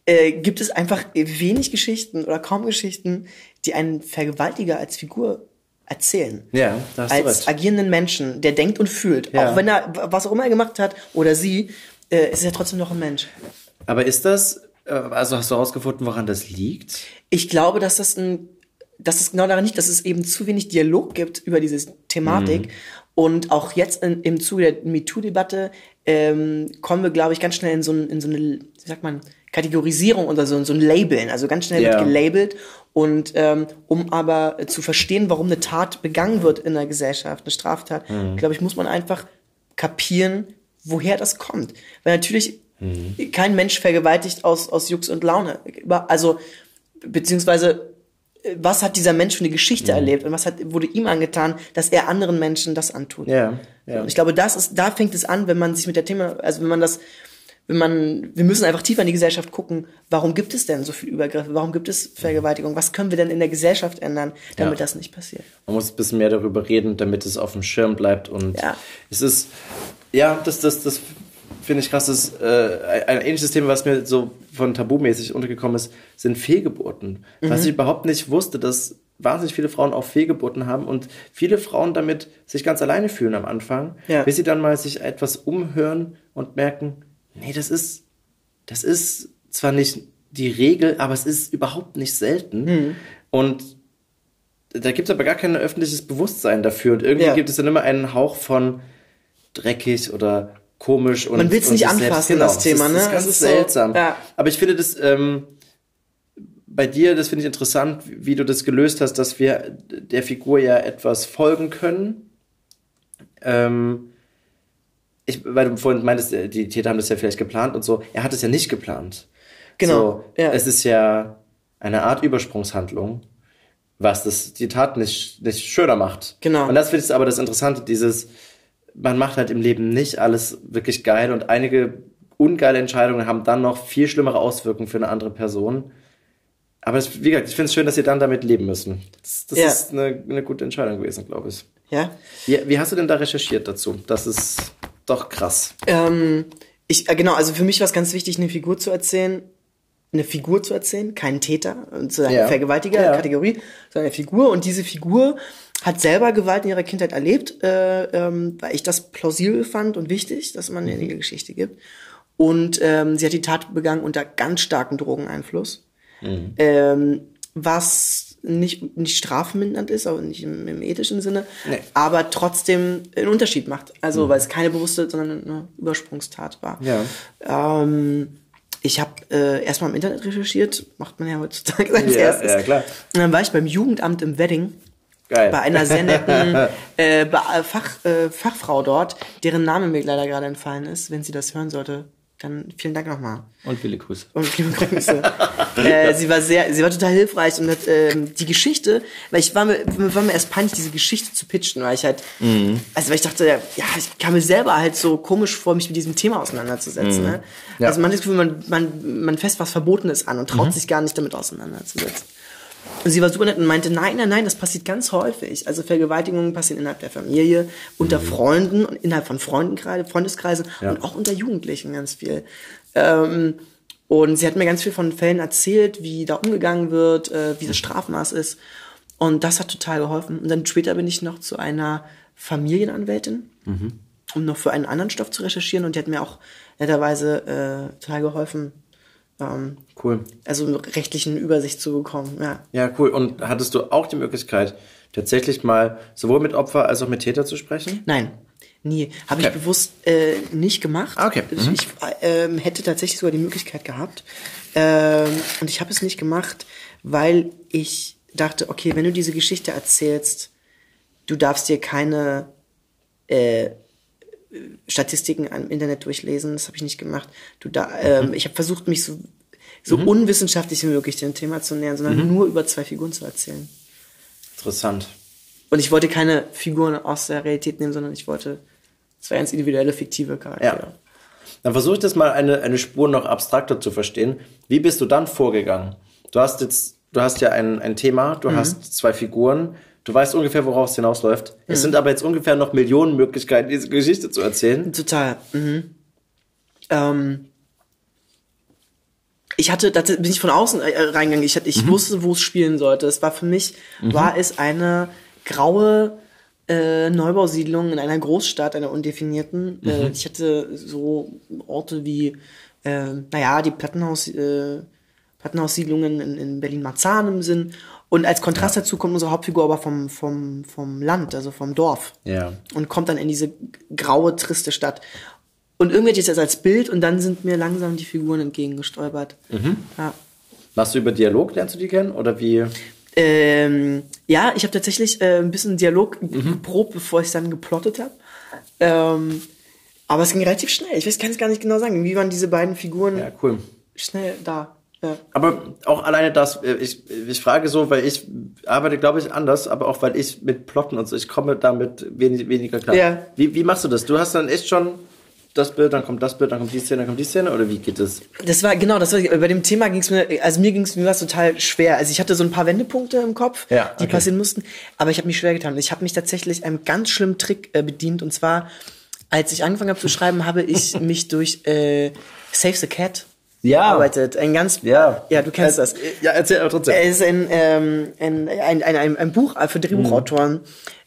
äh, gibt es einfach wenig Geschichten oder kaum Geschichten, die einen Vergewaltiger als Figur erzählen. Ja, da hast du Als recht. agierenden Menschen, der denkt und fühlt. Ja. Auch wenn er, was auch immer er gemacht hat, oder sie, äh, ist er trotzdem noch ein Mensch. Aber ist das, äh, also hast du herausgefunden, woran das liegt? Ich glaube, dass das ein, dass es genau daran liegt, dass es eben zu wenig Dialog gibt über diese Thematik. Mhm. Und auch jetzt in, im Zuge der MeToo-Debatte ähm, kommen wir, glaube ich, ganz schnell in so, ein, in so eine, wie sagt man, Kategorisierung oder so, so ein Labeln. Also ganz schnell Ja. wird gelabelt. Und ähm, um aber zu verstehen, warum eine Tat begangen wird in der Gesellschaft, eine Straftat, Mhm. glaube ich, muss man einfach kapieren, woher das kommt. Weil natürlich Mhm. kein Mensch vergewaltigt aus, aus Jux und Laune. Also, beziehungsweise, äh, was hat dieser Mensch für eine Mhm. Geschichte erlebt und was hat, wurde ihm angetan, dass er anderen Menschen das antut? Ja, ja. Und ich glaube, das ist, da fängt es an, wenn man sich mit der Thema, also wenn man das, wenn man, wir müssen einfach tiefer in die Gesellschaft gucken, warum gibt es denn so viel Übergriffe, warum gibt es Vergewaltigung, was können wir denn in der Gesellschaft ändern, damit Ja. das nicht passiert? Man muss ein bisschen mehr darüber reden, damit es auf dem Schirm bleibt. Und Ja. es ist, ja, das, das, das finde ich krass. Das, ist, äh, ein ähnliches Thema, was mir so von tabumäßig untergekommen ist, sind Fehlgeburten. Was ich überhaupt nicht wusste, dass wahnsinnig viele Frauen auch Fehlgeburten haben und viele Frauen damit sich ganz alleine fühlen am Anfang, Ja. bis sie dann mal sich etwas umhören und merken, nee, das ist, das ist zwar nicht die Regel, aber es ist überhaupt nicht selten. Und da gibt es aber gar kein öffentliches Bewusstsein dafür. Und irgendwie Ja. gibt es dann immer einen Hauch von dreckig oder komisch. Und, Man will's und nicht anfassen, genau, das Thema, ist, ne? Das ist ganz Es ist so, seltsam. ja. Aber ich finde das ähm, bei dir, das finde ich interessant, wie du das gelöst hast, dass wir der Figur ja etwas folgen können. Ähm, ich, weil du vorhin meintest, äh, die Täter haben das ja vielleicht geplant und so. Er hat es ja nicht geplant. Genau, So, ja. Es ist ja eine Art Übersprungshandlung, was das die Tat nicht, nicht schöner macht. Genau. Und das finde ich aber das Interessante, dieses, man macht halt im Leben nicht alles wirklich geil und einige ungeile Entscheidungen haben dann noch viel schlimmere Auswirkungen für eine andere Person. Aber es, wie gesagt, ich finde es schön, dass sie dann damit leben müssen. Das, das Ja. ist eine, eine gute Entscheidung gewesen, glaube ich. Ja? Wie, wie hast du denn da recherchiert dazu? Das ist doch krass. Ähm, ich, äh, genau, also für mich war es ganz wichtig, eine Figur zu erzählen, eine Figur zu erzählen, keinen Täter, zu einer Ja. Vergewaltiger-Kategorie, sondern eine Figur. Und diese Figur hat selber Gewalt in ihrer Kindheit erlebt, äh, ähm, weil ich das plausibel fand und wichtig, dass man eine Geschichte gibt. Und ähm, sie hat die Tat begangen unter ganz starkem Drogeneinfluss. Ähm, was nicht, nicht strafmindernd ist, aber nicht im, im ethischen Sinne, Nee. aber trotzdem einen Unterschied macht. Also, weil es keine bewusste, sondern eine Übersprungstat war. Ja. Ähm, ich habe äh, erstmal im Internet recherchiert, macht man ja heutzutage als Ja, erstes. ja, klar. Und dann war ich beim Jugendamt im Wedding Geil. bei einer sehr netten [LAUGHS] äh, äh, Fach, äh, Fachfrau dort, deren Name mir leider gerade entfallen ist. Wenn sie das hören sollte, dann vielen Dank nochmal. Und viele Grüße. Und liebe Grüße. [LAUGHS] äh, sie war sehr, sie war total hilfreich und hat ähm, die Geschichte, weil ich war mir, war mir erst peinlich, diese Geschichte zu pitchen, weil ich halt, also weil ich dachte, ja, ich kam mir selber halt so komisch vor, mich mit diesem Thema auseinanderzusetzen. Ne? Ja. Also man hat das Gefühl, man, man, man fässt was Verbotenes an und traut sich gar nicht damit auseinanderzusetzen. Und sie war super nett und meinte, nein, nein, nein, das passiert ganz häufig. Also Vergewaltigungen passieren innerhalb der Familie, unter Freunden und innerhalb von Freundenkreisen, Freundeskreisen Ja. und auch unter Jugendlichen ganz viel. Ähm, und sie hat mir ganz viel von Fällen erzählt, wie da umgegangen wird, äh, wie das Strafmaß ist. Und das hat total geholfen. Und dann später bin ich noch zu einer Familienanwältin, um noch für einen anderen Stoff zu recherchieren. Und die hat mir auch netterweise äh, total geholfen, ähm, Cool. also rechtlichen Übersicht zu bekommen. Ja. Ja, cool. Und hattest du auch die Möglichkeit, tatsächlich mal sowohl mit Opfer als auch mit Täter zu sprechen? Nein, nie. Habe Okay. ich bewusst äh, nicht gemacht. Ah, okay. Ich, Mhm. ich ähm, hätte tatsächlich sogar die Möglichkeit gehabt. Ähm, und ich habe es nicht gemacht, weil ich dachte, okay, wenn du diese Geschichte erzählst, du darfst dir keine äh, Statistiken im Internet durchlesen. Das habe ich nicht gemacht. Du da, ähm, ich habe versucht, mich so, so Mhm. unwissenschaftlich wie möglich dem Thema zu nähern, sondern Mhm. nur über zwei Figuren zu erzählen. Interessant. Und ich wollte keine Figuren aus der Realität nehmen, sondern ich wollte zwei ganz individuelle, fiktive Charaktere. Ja. Dann versuche ich das mal eine, eine Spur noch abstrakter zu verstehen. Wie bist du dann vorgegangen? Du hast jetzt, du hast ja ein, ein Thema, du Mhm. hast zwei Figuren, du weißt ungefähr, worauf es hinausläuft. Es Mhm. sind aber jetzt ungefähr noch Millionen Möglichkeiten, diese Geschichte zu erzählen. Total. Mhm. Ähm, ich hatte, da bin ich von außen äh, reingegangen. Ich, hatte, ich wusste, wo es spielen sollte. Es war für mich, Mhm. war es eine graue äh, Neubausiedlung in einer Großstadt, einer undefinierten. Äh, Mhm. ich hatte so Orte wie, äh, naja, die Plattenhaus, äh, Plattenhaussiedlungen in, in Berlin-Marzahn im Sinn. Und als Kontrast dazu kommt unsere Hauptfigur aber vom, vom, vom Land, also vom Dorf Ja. und kommt dann in diese graue, triste Stadt. Und irgendwie hatte ich das als Bild und dann sind mir langsam die Figuren entgegengestolpert. Mhm. Ja. Machst du über Dialog, lernst du die kennen? Oder wie? Ähm, ja, ich habe tatsächlich äh, ein bisschen Dialog Mhm. geprobt, bevor ich dann geplottet habe. Ähm, aber es ging relativ schnell. Ich weiß, kann es gar nicht genau sagen. Wie waren diese beiden Figuren Ja, cool. schnell da? Ja. Aber auch alleine das, äh, ich, ich frage so, weil ich arbeite, glaube ich, anders, aber auch weil ich mit Plotten und so, ich komme damit wenig, weniger klar. Ja. Wie, wie machst du das? Du hast dann echt schon das Bild, dann kommt das Bild, dann kommt die Szene, dann kommt die Szene, oder wie geht das? Das war genau, das war bei dem Thema ging es mir, also mir ging es mir was total schwer. Also ich hatte so ein paar Wendepunkte im Kopf, Ja, die okay. passieren mussten, aber ich habe mich schwer getan. Ich habe mich tatsächlich einem ganz schlimmen Trick äh, bedient und zwar, als ich angefangen habe zu schreiben, habe ich mich durch äh, Save the Cat Ja. gearbeitet. Ein ganz, Ja. ja, du kennst Äh, das. Ja, erzähl aber trotzdem. Es ist ein, ähm, ein, ein, ein, ein, Buch für Drehbuchautoren,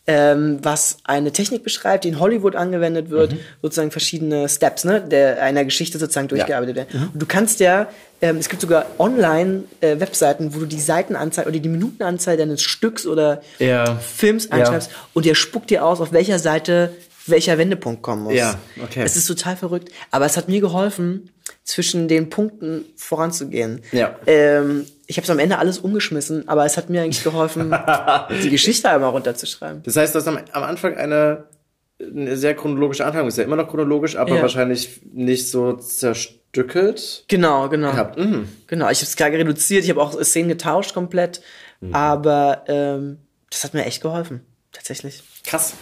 ähm, was eine Technik beschreibt, die in Hollywood angewendet wird, sozusagen verschiedene Steps ne, der einer Geschichte sozusagen durchgearbeitet werden. Und du kannst ja, ähm, es gibt sogar online äh, Webseiten, wo du die Seitenanzahl oder die Minutenanzahl deines Stücks oder Ja. Films einschreibst und der spuckt dir aus, auf welcher Seite welcher Wendepunkt kommen muss. Ja, okay. Es ist total verrückt. Aber es hat mir geholfen, zwischen den Punkten voranzugehen. Ja. Ähm, ich habe es am Ende alles umgeschmissen, aber es hat mir eigentlich geholfen, [LAUGHS] die Geschichte einmal runterzuschreiben. Das heißt, du hast am, am Anfang eine, eine sehr chronologische Anfang, ist ja immer noch chronologisch, aber Ja. wahrscheinlich nicht so zerstückelt. Genau, genau. Gehabt. Mhm. Genau, ich habe es klar reduziert, ich habe auch Szenen getauscht komplett, Mhm. aber ähm, das hat mir echt geholfen, tatsächlich. Krass.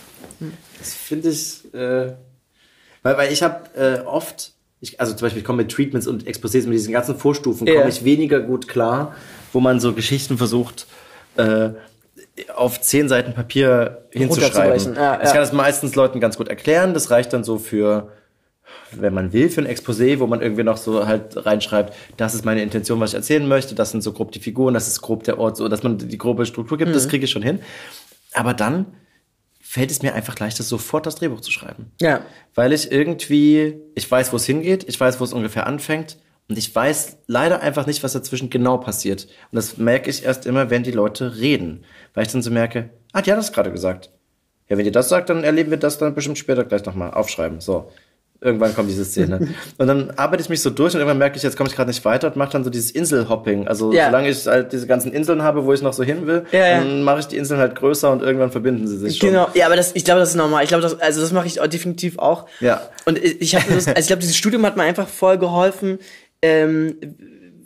Das finde ich, äh, weil, weil ich habe äh, oft, ich, also zum Beispiel ich komme mit Treatments und Exposés mit diesen ganzen Vorstufen, Ja. komme ich weniger gut klar, wo man so Geschichten versucht, äh, auf zehn Seiten Papier hinzuschreiben. Ja, Ich ja. kann das meistens Leuten ganz gut erklären. Das reicht dann so für, wenn man will, für ein Exposé, wo man irgendwie noch so halt reinschreibt, das ist meine Intention, was ich erzählen möchte, das sind so grob die Figuren, das ist grob der Ort, so dass man die grobe Struktur gibt, das Mhm. kriege ich schon hin. Aber dann fällt es mir einfach leichter, sofort das Drehbuch zu schreiben. Ja. Weil ich irgendwie, ich weiß, wo es hingeht, ich weiß, wo es ungefähr anfängt Und ich weiß leider einfach nicht, was dazwischen genau passiert. Und das merke ich erst immer, wenn die Leute reden. Weil ich dann so merke, ah, die hat das gerade gesagt. Ja, wenn ihr das sagt, dann erleben wir das dann bestimmt später gleich nochmal. Aufschreiben. So. Irgendwann kommt diese Szene. [LAUGHS] und dann arbeite ich mich so durch und irgendwann merke ich, jetzt komme ich gerade nicht weiter und mache dann so dieses Inselhopping. Also Ja. solange ich halt diese ganzen Inseln habe, wo ich noch so hin will, Ja, ja. dann mache ich die Inseln halt größer und irgendwann verbinden sie sich schon. Genau, ja, aber das, ich glaube, das ist normal. Ich glaube, das, also das mache ich auch definitiv auch. Ja. Und ich ich habe, also ich glaube, dieses Studium hat mir einfach voll geholfen, ähm,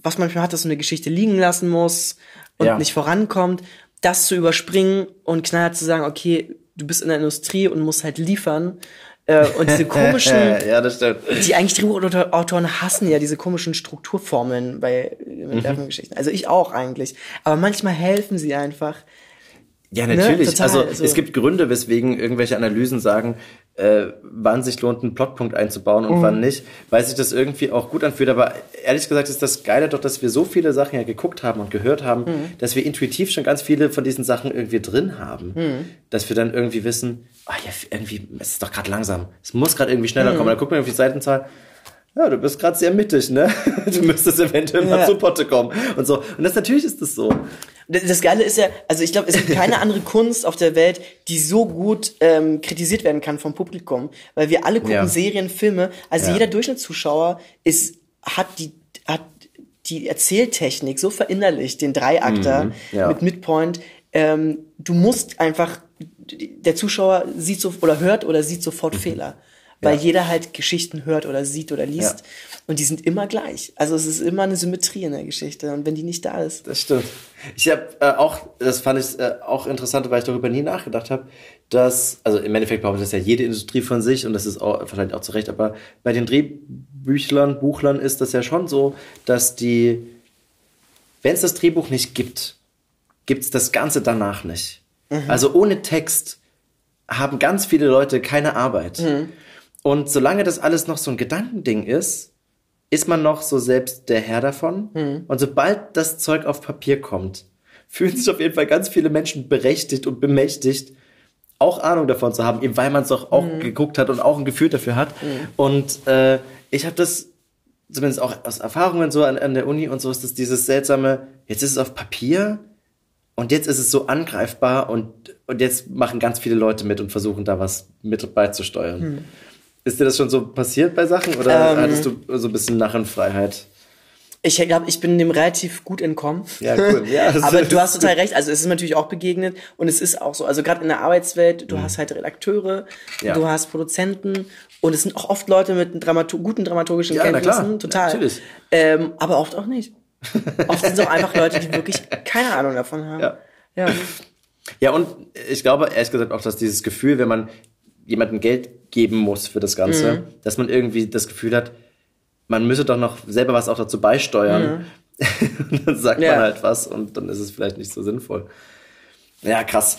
was manchmal hat, dass du eine Geschichte liegen lassen muss und nicht vorankommt, das zu überspringen und knallhart zu sagen, okay, du bist in der Industrie und musst halt liefern. Äh, und diese komischen, [LAUGHS] ja, das stimmt. die eigentlich Drehbuchautoren hassen ja diese komischen Strukturformeln bei Mhm. äh, Geschichten. Also ich auch eigentlich. Aber manchmal helfen sie einfach. Ja, natürlich. total, also also- es gibt Gründe, weswegen irgendwelche Analysen sagen, äh, wann sich lohnt, einen Plotpunkt einzubauen Mhm. und wann nicht, weil sich das irgendwie auch gut anfühlt. Aber ehrlich gesagt ist das Geile doch, dass wir so viele Sachen ja geguckt haben und gehört haben, Mhm. dass wir intuitiv schon ganz viele von diesen Sachen irgendwie drin haben. Mhm. Dass wir dann irgendwie wissen, ah ja, irgendwie, es ist doch gerade langsam. Es muss gerade irgendwie Mhm. schneller kommen. Dann guckt man auf die Seitenzahl. Ja, du bist gerade sehr mittig, ne? [LAUGHS] Du müsstest eventuell mal Ja. zu Potte kommen und so. Und das natürlich ist das so. Das Geile ist ja, also ich glaube, es gibt keine andere Kunst auf der Welt, die so gut ähm, kritisiert werden kann vom Publikum, weil wir alle gucken Ja. Serien, Filme. Also Ja. jeder Durchschnittszuschauer ist hat die hat die Erzähltechnik so verinnerlicht, den Dreiakter Mhm, ja. mit Midpoint. Ähm, du musst einfach, der Zuschauer sieht so oder hört oder sieht sofort Fehler, weil Mhm. Ja. jeder halt Geschichten hört oder sieht oder liest. Ja. Und die sind immer gleich. Also es ist immer eine Symmetrie in der Geschichte. Und wenn die nicht da ist, Das stimmt. Ich habe äh, auch, das fand ich äh, auch interessant, weil ich darüber nie nachgedacht habe, dass, also im Endeffekt behauptet das ja jede Industrie von sich und das ist auch wahrscheinlich auch zu Recht, aber bei den Drehbüchlern, Buchlern ist das ja schon so, dass die, wenn es das Drehbuch nicht gibt, gibt's das Ganze danach nicht. Also ohne Text haben ganz viele Leute keine Arbeit. Und solange das alles noch so ein Gedankending ist, ist man noch so selbst der Herr davon. Und sobald das Zeug auf Papier kommt, [LAUGHS] fühlen sich auf jeden Fall ganz viele Menschen berechtigt und bemächtigt, auch Ahnung davon zu haben, eben weil man es doch auch geguckt hat und auch ein Gefühl dafür hat. Und äh, ich habe das zumindest auch aus Erfahrungen so an, an der Uni und so ist das dieses seltsame, jetzt ist es auf Papier und jetzt ist es so angreifbar und, und jetzt machen ganz viele Leute mit und versuchen da was mit beizusteuern. Ist dir das schon so passiert bei Sachen oder Ähm. hattest du so ein bisschen Narrenfreiheit? Ich glaube, ich bin dem relativ gut entkommen. Ja, cool. [LAUGHS] Ja, das Aber du hast total recht. Also es ist natürlich auch begegnet und es ist auch so. Also gerade in der Arbeitswelt, du hast halt Redakteure, Mhm. Ja. du hast Produzenten und es sind auch oft Leute mit Dramatur guten dramaturgischen Ja. Kenntnissen. Total. Natürlich. Ähm, aber oft auch nicht. oft sind es auch einfach Leute, die wirklich [LAUGHS] keine Ahnung davon haben. Ja. ja. Ja, und ich glaube ehrlich gesagt auch, dass dieses Gefühl, wenn man jemandem Geld geben muss für das Ganze, Mhm. dass man irgendwie das Gefühl hat, man müsse doch noch selber was auch dazu beisteuern. [LAUGHS] und dann sagt Mhm. Ja. man halt was und dann ist es vielleicht nicht so sinnvoll. Ja, krass.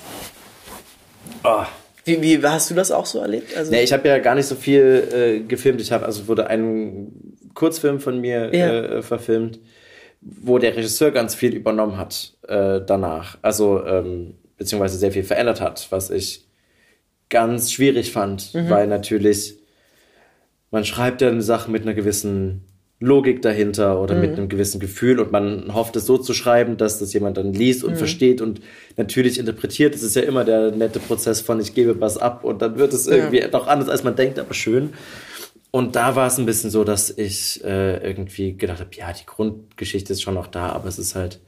Oh. Wie, wie hast du das auch so erlebt? Also, Nee, ich habe ja gar nicht so viel äh, gefilmt. Ich habe also wurde ein Kurzfilm von mir Ja. äh, verfilmt, wo der Regisseur ganz viel übernommen hat äh, danach. Also ähm, beziehungsweise sehr viel verändert hat, was ich ganz schwierig fand, weil natürlich man schreibt ja eine Sache mit einer gewissen Logik dahinter oder mit einem gewissen Gefühl und man hofft es so zu schreiben, dass das jemand dann liest und versteht und natürlich interpretiert. Es ist ja immer der nette Prozess von ich gebe was ab und dann wird es irgendwie doch anders, als man denkt, aber schön. Und da war es ein bisschen so, dass ich äh, irgendwie gedacht habe, ja, die Grundgeschichte ist schon noch da, aber es ist halt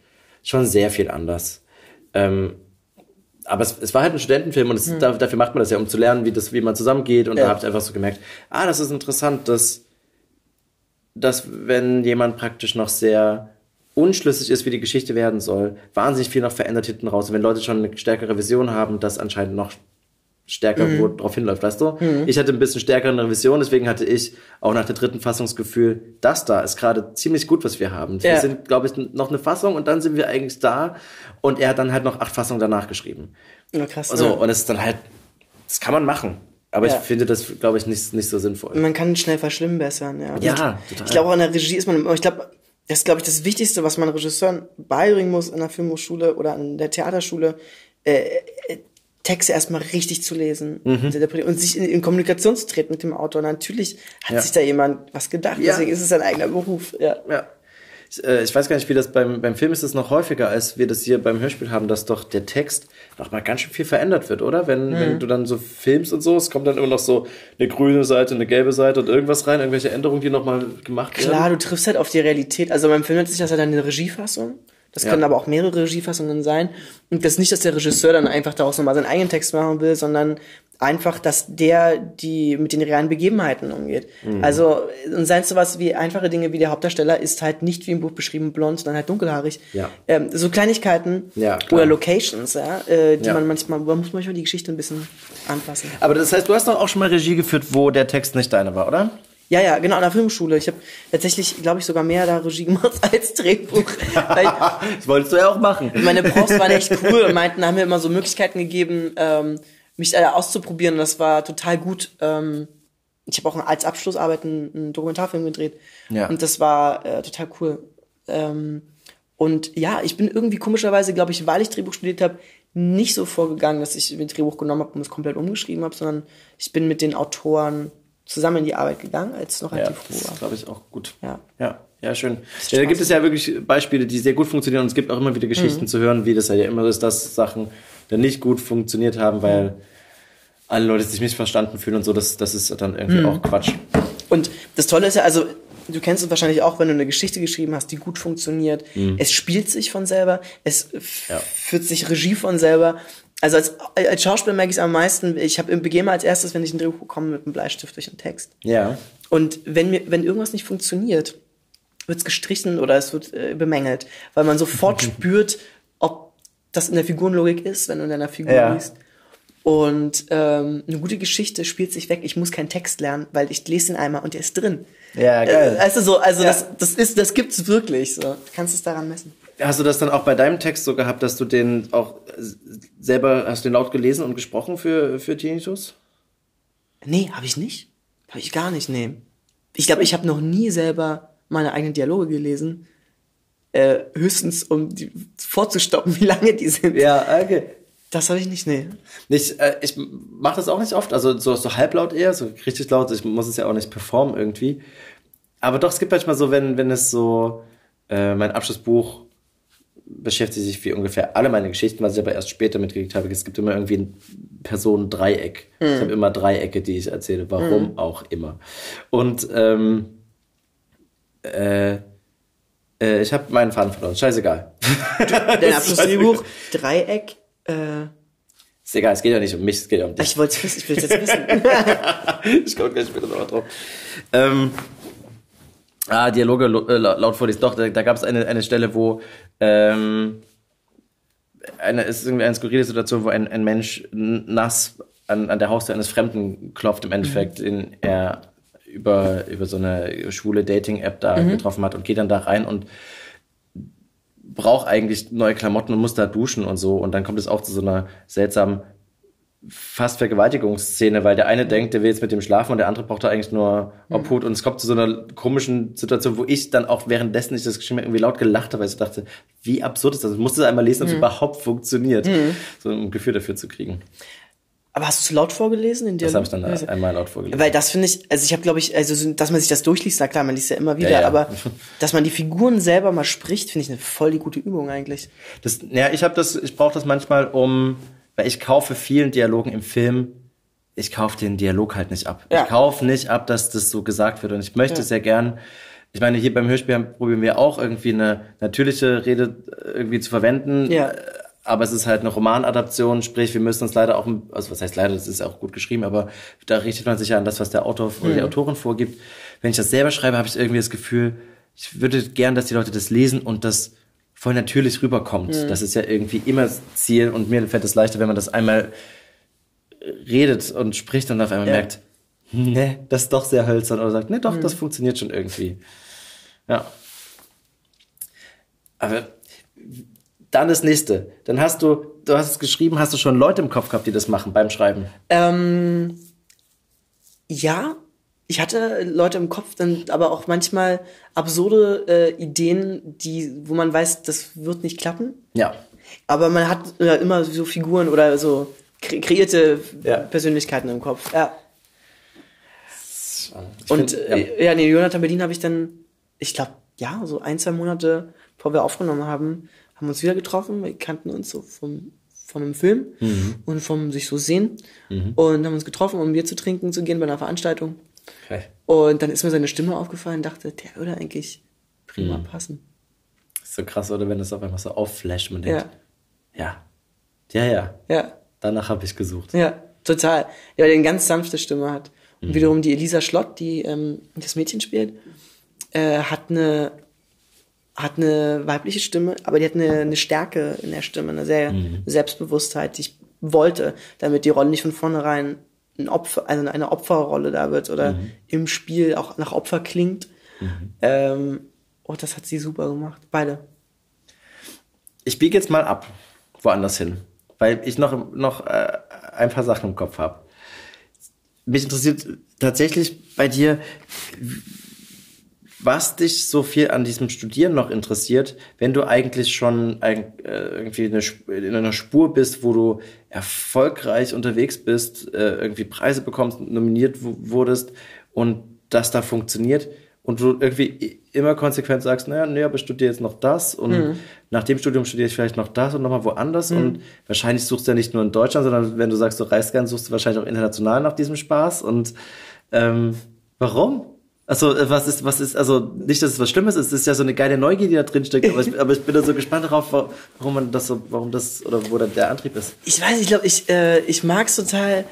schon sehr viel anders. Ähm, aber es, es war halt ein Studentenfilm und es, da, dafür macht man das ja, um zu lernen, wie, das, wie man zusammengeht. Und Ja. da habe ich einfach so gemerkt, ah, das ist interessant, dass, dass wenn jemand praktisch noch sehr unschlüssig ist, wie die Geschichte werden soll, wahnsinnig viel noch verändert hinten raus. Und wenn Leute schon eine stärkere Vision haben, das anscheinend noch stärker Mhm. wo drauf hinläuft, weißt du? Ich hatte ein bisschen stärkere eine Vision, deswegen hatte ich auch nach der dritten Fassungsgefühl, das da ist gerade ziemlich gut, was wir haben. Wir Ja. sind, glaube ich, noch eine Fassung und dann sind wir eigentlich da und er hat dann halt noch acht Fassungen danach geschrieben. Ja, krass. Also, ja. und es ist dann halt, das kann man machen. Aber Ja. ich finde das, glaube ich, nicht, nicht so sinnvoll. Man kann schnell verschlimmbessern, ja. Ja, ich, total. Ich glaube, auch in der Regie ist man, ich glaube, das ist, glaube ich, das Wichtigste, was man Regisseuren beibringen muss in der Filmhochschule oder an der Theaterschule. Äh, äh, Texte erstmal richtig zu lesen und sich in, in Kommunikation zu treten mit dem Autor. Natürlich hat Ja. sich da jemand was gedacht, Ja. deswegen ist es ein eigener Beruf. Ja. Ja. Ich, äh, ich weiß gar nicht, wie das beim, beim Film ist es noch häufiger, als wir das hier beim Hörspiel haben, dass doch der Text noch mal ganz schön viel verändert wird, oder? Wenn, wenn du dann so filmst und so, es kommt dann immer noch so eine grüne Seite, eine gelbe Seite und irgendwas rein, irgendwelche Änderungen, die noch mal gemacht werden. Klar, du triffst halt auf die Realität. Also beim Film nennt sich das halt eine Regiefassung. Das Ja. können aber auch mehrere Regiefassungen sein. Und das ist nicht, dass der Regisseur dann einfach daraus nochmal seinen eigenen Text machen will, sondern einfach, dass der die mit den realen Begebenheiten umgeht. Mhm. Also, und seien es sowas wie einfache Dinge wie der Hauptdarsteller ist halt nicht wie im Buch beschrieben blond, sondern halt dunkelhaarig. Ja. Ähm, so Kleinigkeiten Ja, oder Locations, ja, äh, die Ja. man manchmal, man muss manchmal die Geschichte ein bisschen anpassen. Aber das heißt, du hast doch auch schon mal Regie geführt, wo der Text nicht deiner war, oder? Ja, ja, genau, an der Filmschule. Ich habe tatsächlich, glaube ich, sogar mehr da Regie gemacht [LAUGHS] als Drehbuch. [LAUGHS] Das wolltest du ja auch machen. meine Profs waren echt cool und meinten, haben mir immer so Möglichkeiten gegeben, ähm, mich äh, auszuprobieren. Und das war total gut. Ähm, ich habe auch als Abschlussarbeit einen, einen Dokumentarfilm gedreht. Ja. Und das war äh, total cool. Ähm, und ja, ich bin irgendwie komischerweise, glaube ich, weil ich Drehbuch studiert habe, nicht so vorgegangen, dass ich ein Drehbuch genommen habe und es komplett umgeschrieben habe, sondern ich bin mit den Autoren zusammen in die Arbeit gegangen, als es noch Ja, relativ das roh war. ist, glaube ich, auch gut. Ja. Ja, ja, schön. Ja, da Spaß. gibt es ja wirklich Beispiele, die sehr gut funktionieren und es gibt auch immer wieder Geschichten Mhm. zu hören, wie das ja immer ist, dass Sachen dann nicht gut funktioniert haben, weil alle Leute sich missverstanden fühlen und so. Das, das ist dann irgendwie Mhm. auch Quatsch. Und das Tolle ist ja, also du kennst es wahrscheinlich auch, wenn du eine Geschichte geschrieben hast, die gut funktioniert. Es spielt sich von selber, es Ja. führt sich Regie von selber. Also als, als Schauspieler merke ich es am meisten. Ich habe begehe mal als erstes, wenn ich ein Drehbuch bekomme, mit einem Bleistift durch den Text. Ja. Und wenn mir, wenn irgendwas nicht funktioniert, wird es gestrichen oder es wird äh, bemängelt, weil man sofort [LAUGHS] spürt, ob das in der Figurenlogik ist, wenn du in deiner Figur Ja. liest. Und ähm, eine gute Geschichte spielt sich weg. Ich muss keinen Text lernen, weil ich lese ihn einmal und der ist drin. Ja, geil. Äh, also so, also Ja. das, das ist, das gibt's wirklich. So, du kannst es daran messen. Hast du das dann auch bei deinem Text so gehabt, dass du den auch äh, selber, hast du den laut gelesen und gesprochen für, für Tinnitus? Nee, habe ich nicht. Habe ich gar nicht, nee. Ich glaube, ich habe noch nie selber meine eigenen Dialoge gelesen. Äh, höchstens, um die vorzustoppen, [LAUGHS] wie lange die sind. Ja, okay. Das habe ich nicht, nee. Ich, äh, ich mache das auch nicht oft, also so, so halblaut eher, so richtig laut. Ich muss es ja auch nicht performen irgendwie. Aber doch, es gibt manchmal so, wenn, wenn es so, äh, mein Abschlussbuch beschäftigt sich wie ungefähr alle meine Geschichten, was ich aber erst später mitgekriegt habe. Es gibt immer irgendwie ein Personendreieck. Ich habe immer Dreiecke, die ich erzähle, warum auch immer. Und ähm, äh, äh, ich habe meinen Faden verloren. Scheißegal. Dein [LAUGHS] Abschlussdrehbuch, Dreieck, äh, Ist egal, es geht ja nicht um mich, es geht ja um dich. ich wollte es wissen, ich will es jetzt wissen. [LAUGHS] ich komme gleich später noch drauf. Ähm, ah, Dialoge lo- äh, laut vorlesen. Doch, da, da gab es eine, eine Stelle, wo ähm, eine, es ist irgendwie eine skurrile Situation, wo ein, ein Mensch nass an, an der Haustür eines Fremden klopft, im Endeffekt, den er über, über so eine schwule Dating-App da getroffen hat und geht dann da rein und braucht eigentlich neue Klamotten und muss da duschen und so. Und dann kommt es auch zu so einer seltsamen fast Vergewaltigungsszene, weil der eine denkt, der will jetzt mit dem schlafen und der andere braucht da eigentlich nur Obhut und es kommt zu so einer komischen Situation, wo ich dann auch währenddessen ich das geschrieben irgendwie laut gelacht habe, weil ich so dachte, wie absurd ist das? Ich musste es einmal lesen, ob es überhaupt funktioniert, so ein Gefühl dafür zu kriegen. Aber hast du es laut vorgelesen in dir? Das habe ich dann einmal laut vorgelesen. Weil das finde ich, also ich habe glaube ich, also so, dass man sich das durchliest, na klar, man liest ja immer wieder, Ja, ja. aber [LAUGHS] dass man die Figuren selber mal spricht, finde ich eine voll die gute Übung eigentlich. Das, ja, ich habe das, ich brauche das manchmal, um, weil ich kaufe vielen Dialogen im Film, ich kaufe den Dialog halt nicht ab. Ja. Ich kaufe nicht ab, dass das so gesagt wird und ich möchte sehr gern. Ich meine, hier beim Hörspiel probieren wir auch irgendwie eine natürliche Rede äh, irgendwie zu verwenden. Ja. Äh, Aber es ist halt eine Romanadaption, sprich, wir müssen uns leider auch, also was heißt leider, das ist auch gut geschrieben, aber da richtet man sich ja an das, was der Autor oder die Autorin vorgibt. Wenn ich das selber schreibe, habe ich irgendwie das Gefühl, ich würde gern, dass die Leute das lesen und das voll natürlich rüberkommt. Das ist ja irgendwie immer das Ziel und mir fällt es leichter, wenn man das einmal redet und spricht und auf einmal Ja. merkt, ne, das ist doch sehr hölzern oder sagt, ne, doch, das funktioniert schon irgendwie. Ja. Aber dann das nächste. Dann hast du, du hast es geschrieben, hast du schon Leute im Kopf gehabt, die das machen beim Schreiben? Ähm, ja, ich hatte Leute im Kopf, dann aber auch manchmal absurde äh, Ideen, die, wo man weiß, das wird nicht klappen. Ja. Aber man hat äh, immer so Figuren oder so kre kreierte Ja. Persönlichkeiten im Kopf. Ja. Ich Und find, äh, ja, nee, Jonathan Berlin habe ich dann, ich glaube, ja, so ein, zwei Monate, bevor wir aufgenommen haben, haben wir uns wieder getroffen. Wir kannten uns so vom, von einem Film und vom sich so sehen. Und haben uns getroffen, um Bier zu trinken zu gehen bei einer Veranstaltung. Okay. Und dann ist mir seine Stimme aufgefallen, dachte, der würde eigentlich prima passen. Ist so krass, oder wenn das auf einmal so aufflasht und man Ja, denkt, ja, ja, ja, ja, danach habe ich gesucht. ja, total. Ja, weil der eine ganz sanfte Stimme hat. Und wiederum die Elisa Schlott, die ähm, das Mädchen spielt, äh, hat eine hat eine weibliche Stimme, aber die hat eine, eine Stärke in der Stimme, eine sehr Selbstbewusstheit, die ich wollte, damit die Rolle nicht von vornherein ein Opfer, also eine Opferrolle da wird oder im Spiel auch nach Opfer klingt. Ähm, oh, das hat sie super gemacht. Beide. Ich biege jetzt mal ab, woanders hin, weil ich noch, noch äh, ein paar Sachen im Kopf habe. Mich interessiert tatsächlich bei dir, was dich so viel an diesem Studieren noch interessiert, wenn du eigentlich schon äh, irgendwie in einer Spur bist, wo du erfolgreich unterwegs bist, äh, irgendwie Preise bekommst, nominiert wurdest und das da funktioniert und du irgendwie immer konsequent sagst, naja, nee, aber ich studiere jetzt noch das und nach dem Studium studiere ich vielleicht noch das und nochmal woanders und wahrscheinlich suchst du ja nicht nur in Deutschland, sondern wenn du sagst, du reist gern, suchst du wahrscheinlich auch international nach diesem Spaß und ähm, warum? Also, äh, was ist, was ist, also nicht, dass es was Schlimmes ist, es ist ja so eine geile Neugier, die da drin steckt, aber ich, [LAUGHS] aber ich bin da so gespannt darauf, wa- warum man das so, warum das, oder wo da der Antrieb ist. ich weiß, ich glaube, ich, äh, ich mag es total.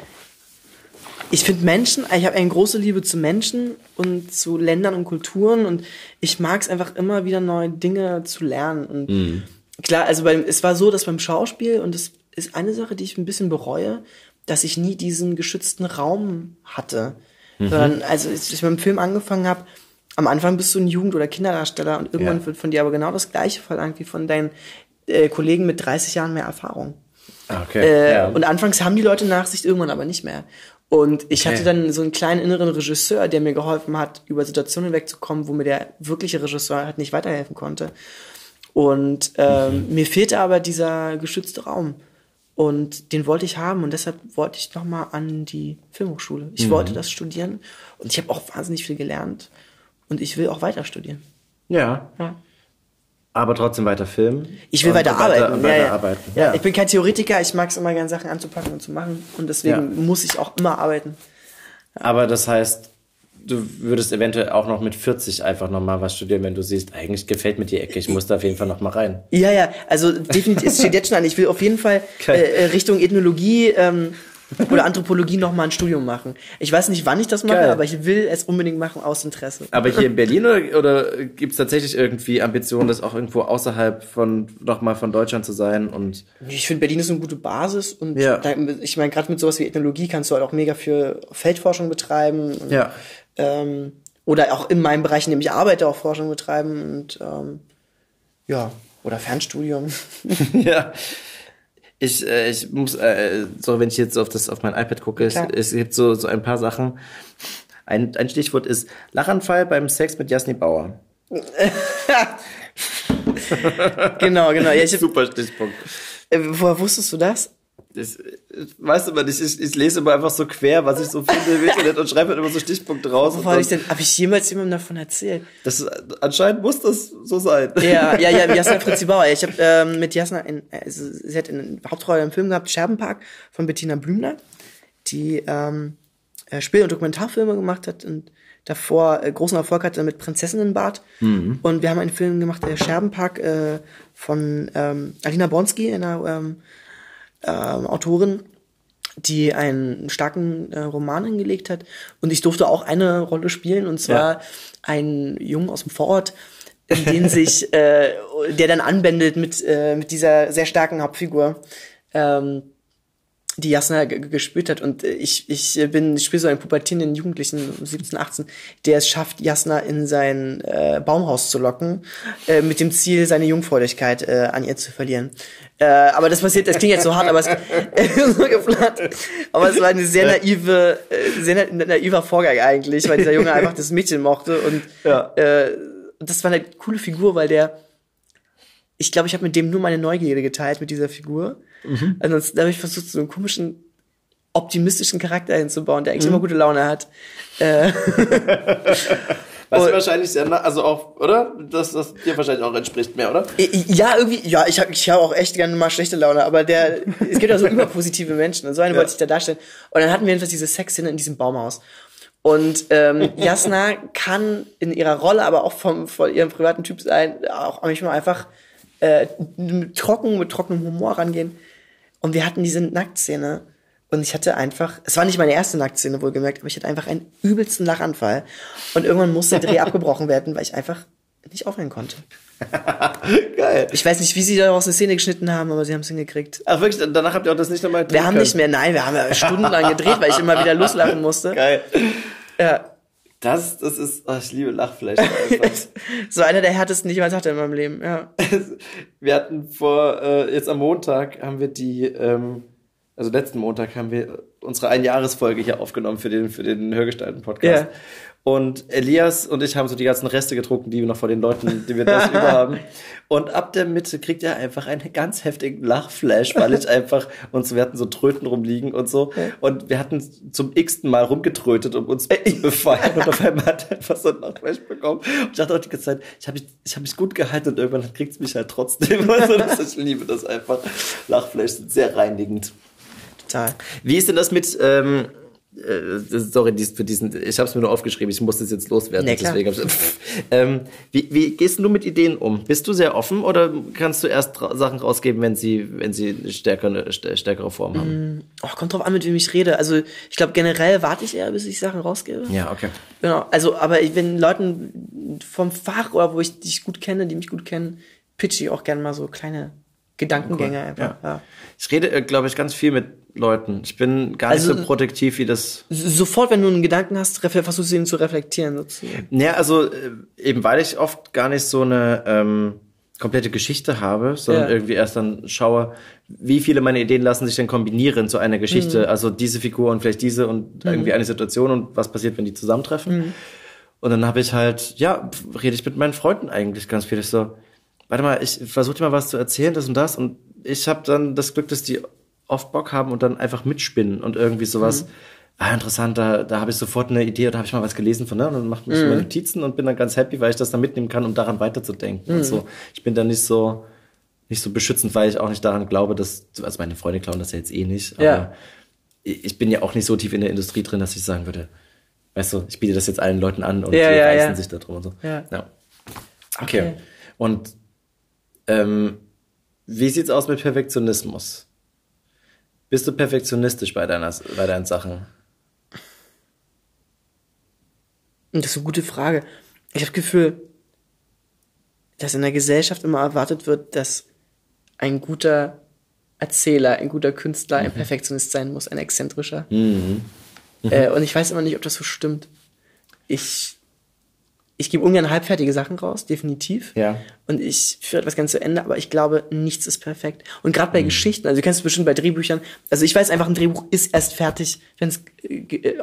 Ich finde Menschen, ich habe eine große Liebe zu Menschen und zu Ländern und Kulturen und ich mag es einfach immer wieder neue Dinge zu lernen. Und klar, also beim, es war so, dass beim Schauspiel, und das ist eine Sache, die ich ein bisschen bereue, dass ich nie diesen geschützten Raum hatte. Sondern, also als ich mit dem Film angefangen habe, am Anfang bist du ein Jugend- oder Kinderdarsteller und irgendwann Ja. wird von dir aber genau das Gleiche verlangt wie von deinen äh, Kollegen mit 30 Jahren mehr Erfahrung. Okay. Äh, Und anfangs haben die Leute Nachsicht, irgendwann aber nicht mehr. Und ich Okay. hatte dann so einen kleinen inneren Regisseur, der mir geholfen hat, über Situationen wegzukommen, wo mir der wirkliche Regisseur halt nicht weiterhelfen konnte. Und ähm, mir fehlte aber dieser geschützte Raum. Und den wollte ich haben und deshalb wollte ich nochmal an die Filmhochschule. Ich wollte das studieren und ich habe auch wahnsinnig viel gelernt und ich will auch weiter studieren. ja. Ja. Aber trotzdem weiter filmen. Ich will weiter, weiter, arbeiten. und ja, weiter ja. arbeiten. Ja. Ich bin kein Theoretiker, ich mag es immer gerne Sachen anzupacken und zu machen und deswegen muss ich auch immer arbeiten. Aber das heißt, du würdest eventuell auch noch mit 40 einfach nochmal was studieren, wenn du siehst, eigentlich gefällt mir die Ecke, ich muss da auf jeden Fall nochmal rein. Ja, ja, also definitiv, es steht jetzt schon an. Ich will auf jeden Fall [LAUGHS] äh, Richtung Ethnologie ähm, oder Anthropologie nochmal ein Studium machen. Ich weiß nicht, wann ich das mache, Geil. aber ich will es unbedingt machen aus Interesse. Aber hier in Berlin oder, oder gibt es tatsächlich irgendwie Ambitionen, das auch irgendwo außerhalb von nochmal von Deutschland zu sein und Ich finde, Berlin ist eine gute Basis und Ja. da, ich meine, gerade mit sowas wie Ethnologie kannst du halt auch mega für Feldforschung betreiben. Ja. Ähm, oder auch in meinem Bereich, in dem ich arbeite, auch Forschung betreiben und ähm, ja, oder Fernstudium. [LAUGHS] ja. Ich, äh, ich muss, äh, so wenn ich jetzt auf das auf mein iPad gucke, es, es gibt so, so ein paar Sachen. Ein, ein Stichwort ist Lachanfall beim Sex mit Jasni Bauer. [LAUGHS] [LAUGHS] genau, genau. Ja, hab, Super Stichpunkt. äh, woher wusstest du das? Das, weißt du mal, ich, ich, ich lese immer einfach so quer, was ich so finde im Internet und schreibe halt immer so Stichpunkte raus. Hab ich denn, habe ich jemals jemandem davon erzählt? das, anscheinend muss das so sein. Ja, ja, ja, Jasna [LAUGHS] Fritzi Bauer. Ich habe ähm, mit Jasna, in, also, sie hat eine Hauptrolle im Film gehabt, Scherbenpark von Bettina Blümler, die ähm, äh, Spiel- und Dokumentarfilme gemacht hat und davor äh, großen Erfolg hatte mit Prinzessinnenbad. Und wir haben einen Film gemacht, der Scherbenpark äh, von ähm, Alina Bronski, einer ähm, ähm, Autorin, die einen starken äh, Roman hingelegt hat. Und ich durfte auch eine Rolle spielen, und zwar Ja. einen Jungen aus dem Vorort, in den [LAUGHS] sich, äh, der dann anbändelt mit, äh, mit dieser sehr starken Hauptfigur, ähm, die Jasna gespielt hat. Und äh, ich, ich äh, bin, ich spiele so einen pubertierenden Jugendlichen, 17, 18, der es schafft, Jasna in sein äh, Baumhaus zu locken, äh, mit dem Ziel, seine Jungfräulichkeit äh, an ihr zu verlieren. Äh, aber das passiert, das klingt jetzt so hart, aber es [LAUGHS] äh, so geplant. Aber es war eine sehr naive, äh, sehr na naiver Vorgang eigentlich, weil dieser Junge [LAUGHS] einfach das Mädchen mochte und Ja. äh, das war eine coole Figur, weil der ich glaube, ich habe mit dem nur meine Neugierde geteilt mit dieser Figur. Ansonsten habe ich versucht, so einen komischen optimistischen Charakter hinzubauen, der eigentlich immer gute Laune hat. Äh, [LAUGHS] Was wahrscheinlich sehr, also auch, oder? Das, das dir wahrscheinlich auch entspricht mehr, oder? ja, irgendwie, ja, ich habe ich hab auch echt gerne mal schlechte Laune, aber der, [LAUGHS] es gibt ja so überpositive Menschen und so eine wollte ich da darstellen. Und dann hatten wir jedenfalls diese Sexszene in diesem Baumhaus. Und ähm, [LAUGHS] Jasna kann in ihrer Rolle, aber auch vom, von ihrem privaten Typ sein, auch manchmal einfach äh, mit trocken, mit trockenem Humor rangehen. Und wir hatten diese Nacktszene. Und ich hatte einfach, es war nicht meine erste Nacktszene wohlgemerkt, aber ich hatte einfach einen übelsten Lachanfall. Und irgendwann musste der Dreh [LAUGHS] abgebrochen werden, weil ich einfach nicht aufhören konnte. [LAUGHS] Geil. Ich weiß nicht, wie sie daraus eine Szene geschnitten haben, aber sie haben es hingekriegt. Ach wirklich, danach habt ihr auch das nicht nochmal Wir haben nicht mehr, nein, wir haben ja stundenlang gedreht, weil ich immer wieder [LAUGHS] loslachen musste. Geil. Ja. Das, das ist, oh, ich liebe Lachfleisch einfach. [LAUGHS] So einer der härtesten, die ich jemals hatte in meinem Leben, ja. [LAUGHS] wir hatten vor, äh, jetzt am Montag haben wir die, ähm, also letzten Montag haben wir unsere Einjahresfolge hier aufgenommen für den, für den Hörgestalten-Podcast. Ja. Und Elias und ich haben so die ganzen Reste getrunken, die wir noch vor den Leuten, die wir das über haben. [LAUGHS] Und ab der Mitte kriegt er einfach einen ganz heftigen Lachflash, weil ich einfach, und so, wir hatten so Tröten rumliegen und so. Und wir hatten zum x-ten Mal rumgetrötet, um uns zu befeuern. Und auf einmal hat er einfach so einen Lachflash bekommen. Und ich dachte auch die ganze Zeit, ich habe mich, ich hab mich gut gehalten und irgendwann kriegt es mich halt trotzdem. [LAUGHS] Also das, ich liebe das einfach. Lachflash sind sehr reinigend. Total. Wie ist denn das mit, ähm, äh, sorry, dies, für diesen, ich habe es mir nur aufgeschrieben, ich muss das jetzt loswerden. Nee, deswegen ich, ähm, wie, wie gehst du mit Ideen um? Bist du sehr offen oder kannst du erst Sachen rausgeben, wenn sie, wenn sie eine stärkere, stä- stärkere Form haben? Oh, kommt drauf an, mit wem ich rede. Also ich glaube, generell warte ich eher, bis ich Sachen rausgebe. Ja, okay. Genau. Also, aber ich- wenn Leuten vom Fach oder wo ich dich gut kenne, die mich gut kennen, pitch ich auch gerne mal so kleine Gedankengänge einfach. Ja. Ich rede, äh, glaube ich, ganz viel mit Leuten. Ich bin gar nicht Also- so protektiv wie das. Sofort, wenn du einen Gedanken hast, versuchst du ihn zu reflektieren. Sozusagen. Ja, also äh, eben weil ich oft gar nicht so eine ähm, komplette Geschichte habe, sondern Ja. irgendwie erst dann schaue, wie viele meiner Ideen lassen sich denn kombinieren zu einer Geschichte. Mhm. Also diese Figur und vielleicht diese und irgendwie eine Situation und was passiert, wenn die zusammentreffen. Mhm. Und dann habe ich halt, ja, rede ich mit meinen Freunden eigentlich ganz viel. Ich so, warte mal, ich versuche dir mal was zu erzählen, das und das. Und ich habe dann das Glück, dass die oft Bock haben und dann einfach mitspinnen und irgendwie sowas. Mhm. Ah, interessant, da, da habe ich sofort eine Idee oder habe ich mal was gelesen von, ne? Und dann mache ich Mhm. mir Notizen und bin dann ganz happy, weil ich das dann mitnehmen kann, um daran weiterzudenken. Mhm. Und so. Ich bin dann nicht so, nicht so beschützend, weil ich auch nicht daran glaube, dass, also meine Freunde klauen das ja jetzt eh nicht, aber Ja. ich ich bin ja auch nicht so tief in der Industrie drin, dass ich sagen würde, weißt du, ich biete das jetzt allen Leuten an und Ja, die ja, reißen ja. sich da drum und so. Ja. Okay. Okay. Und ähm, wie sieht's aus mit Perfektionismus? Bist du perfektionistisch bei, deiner, bei deinen Sachen? Das ist eine gute Frage. Ich habe das Gefühl, dass in der Gesellschaft immer erwartet wird, dass ein guter Erzähler, ein guter Künstler, ein Perfektionist sein muss, ein exzentrischer. Äh, und ich weiß immer nicht, ob das so stimmt. Ich, ich gebe ungern halbfertige Sachen raus, definitiv. Ja. Und ich führe etwas ganz zu Ende, aber ich glaube, nichts ist perfekt. Und gerade bei Geschichten, also du kennst es bestimmt bei Drehbüchern, also ich weiß einfach, ein Drehbuch ist erst fertig, wenn es äh,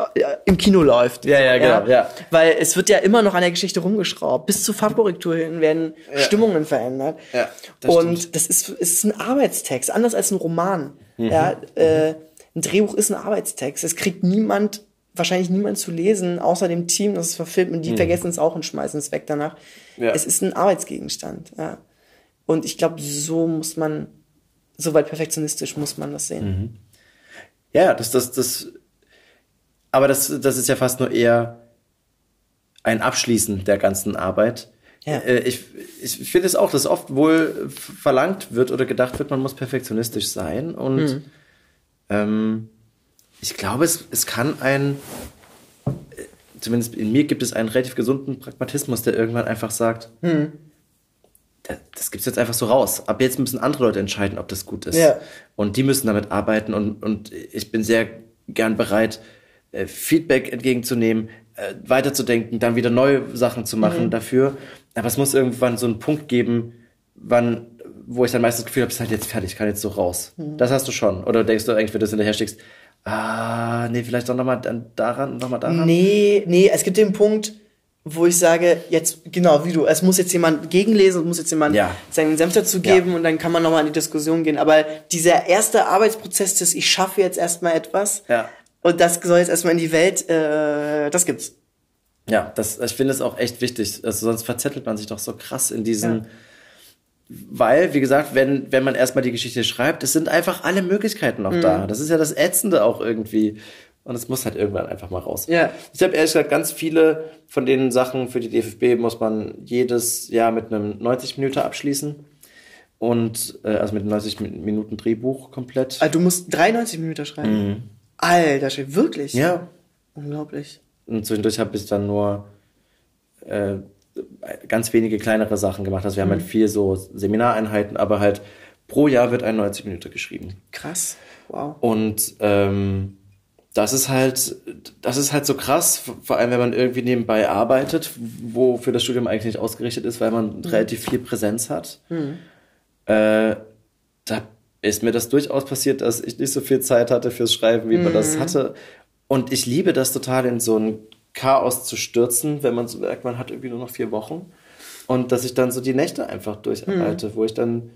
im Kino läuft. Ja, ja, genau, ja. Weil es wird ja immer noch an der Geschichte rumgeschraubt. Bis zur Farbkorrektur hin werden Stimmungen verändert. Ja, das Und stimmt. das ist, ist ein Arbeitstext, anders als ein Roman. Mhm. Ja, äh, ein Drehbuch ist ein Arbeitstext. Es kriegt niemand, wahrscheinlich niemand zu lesen, außer dem Team, das es verfilmt. Und die vergessen es auch und schmeißen es weg danach. Mhm. Ja. Es ist ein Arbeitsgegenstand. Ja. Und ich glaube, so muss man, soweit perfektionistisch muss man das sehen. Mhm. Ja, das, das, das, aber das, das ist ja fast nur eher ein Abschließen der ganzen Arbeit. Ja. Äh, Ich, ich finde es auch, dass oft wohl verlangt wird oder gedacht wird, man muss perfektionistisch sein. Und Mhm. ähm, ich glaube, es, es kann ein, zumindest in mir gibt es einen relativ gesunden Pragmatismus, der irgendwann einfach sagt, Mhm. da- das gibt's jetzt einfach so raus. Ab jetzt müssen andere Leute entscheiden, ob das gut ist. Ja. Und die müssen damit arbeiten und, und ich bin sehr gern bereit, äh, Feedback entgegenzunehmen, äh, weiterzudenken, dann wieder neue Sachen zu machen Mhm. dafür. Aber es muss irgendwann so einen Punkt geben, wann, wo ich dann meistens das Gefühl habe, es ist halt jetzt fertig, kann jetzt so raus. Mhm. Das hast du schon. Oder denkst du eigentlich, wenn du das hinterher steckst, ah, nee, vielleicht doch nochmal daran nochmal daran? Nee, nee, es gibt den Punkt, wo ich sage, jetzt, genau, wie du, es muss jetzt jemand gegenlesen, es muss jetzt jemand Ja. seinen Senf dazu geben und dann kann man nochmal in die Diskussion gehen. Aber dieser erste Arbeitsprozess des, ich schaffe jetzt erstmal etwas Ja. und das soll jetzt erstmal in die Welt, äh, das gibt's. Ja, das, ich finde es auch echt wichtig. Also sonst verzettelt man sich doch so krass in diesen. Weil, wie gesagt, wenn, wenn man erstmal die Geschichte schreibt, es sind einfach alle Möglichkeiten noch da. Das ist ja das Ätzende auch irgendwie. Und es muss halt irgendwann einfach mal raus. Ja. Ich habe ehrlich gesagt ganz viele von den Sachen für die DFB muss man jedes Jahr mit einem 90 Minuten abschließen. Und äh, also mit einem 90 Minuten Drehbuch komplett. Also du musst 93 Minuten schreiben. Alter, Schwede, wirklich? Mhm. Ja. Unglaublich. Und zwischendurch habe ich dann nur äh, ganz wenige kleinere Sachen gemacht. Also wir haben halt viel so Seminareinheiten, aber halt pro Jahr wird ein 90 Minuten geschrieben. Krass. Wow. Und ähm, das ist halt, das ist halt so krass, vor allem wenn man irgendwie nebenbei arbeitet, wo für das Studium eigentlich nicht ausgerichtet ist, weil man relativ viel Präsenz hat. Äh, da ist mir das durchaus passiert, dass ich nicht so viel Zeit hatte fürs Schreiben, wie man das hatte. Und ich liebe das total, in so ein Chaos zu stürzen, wenn man so merkt, man hat irgendwie nur noch vier Wochen. Und dass ich dann so die Nächte einfach durcharbeite, wo ich dann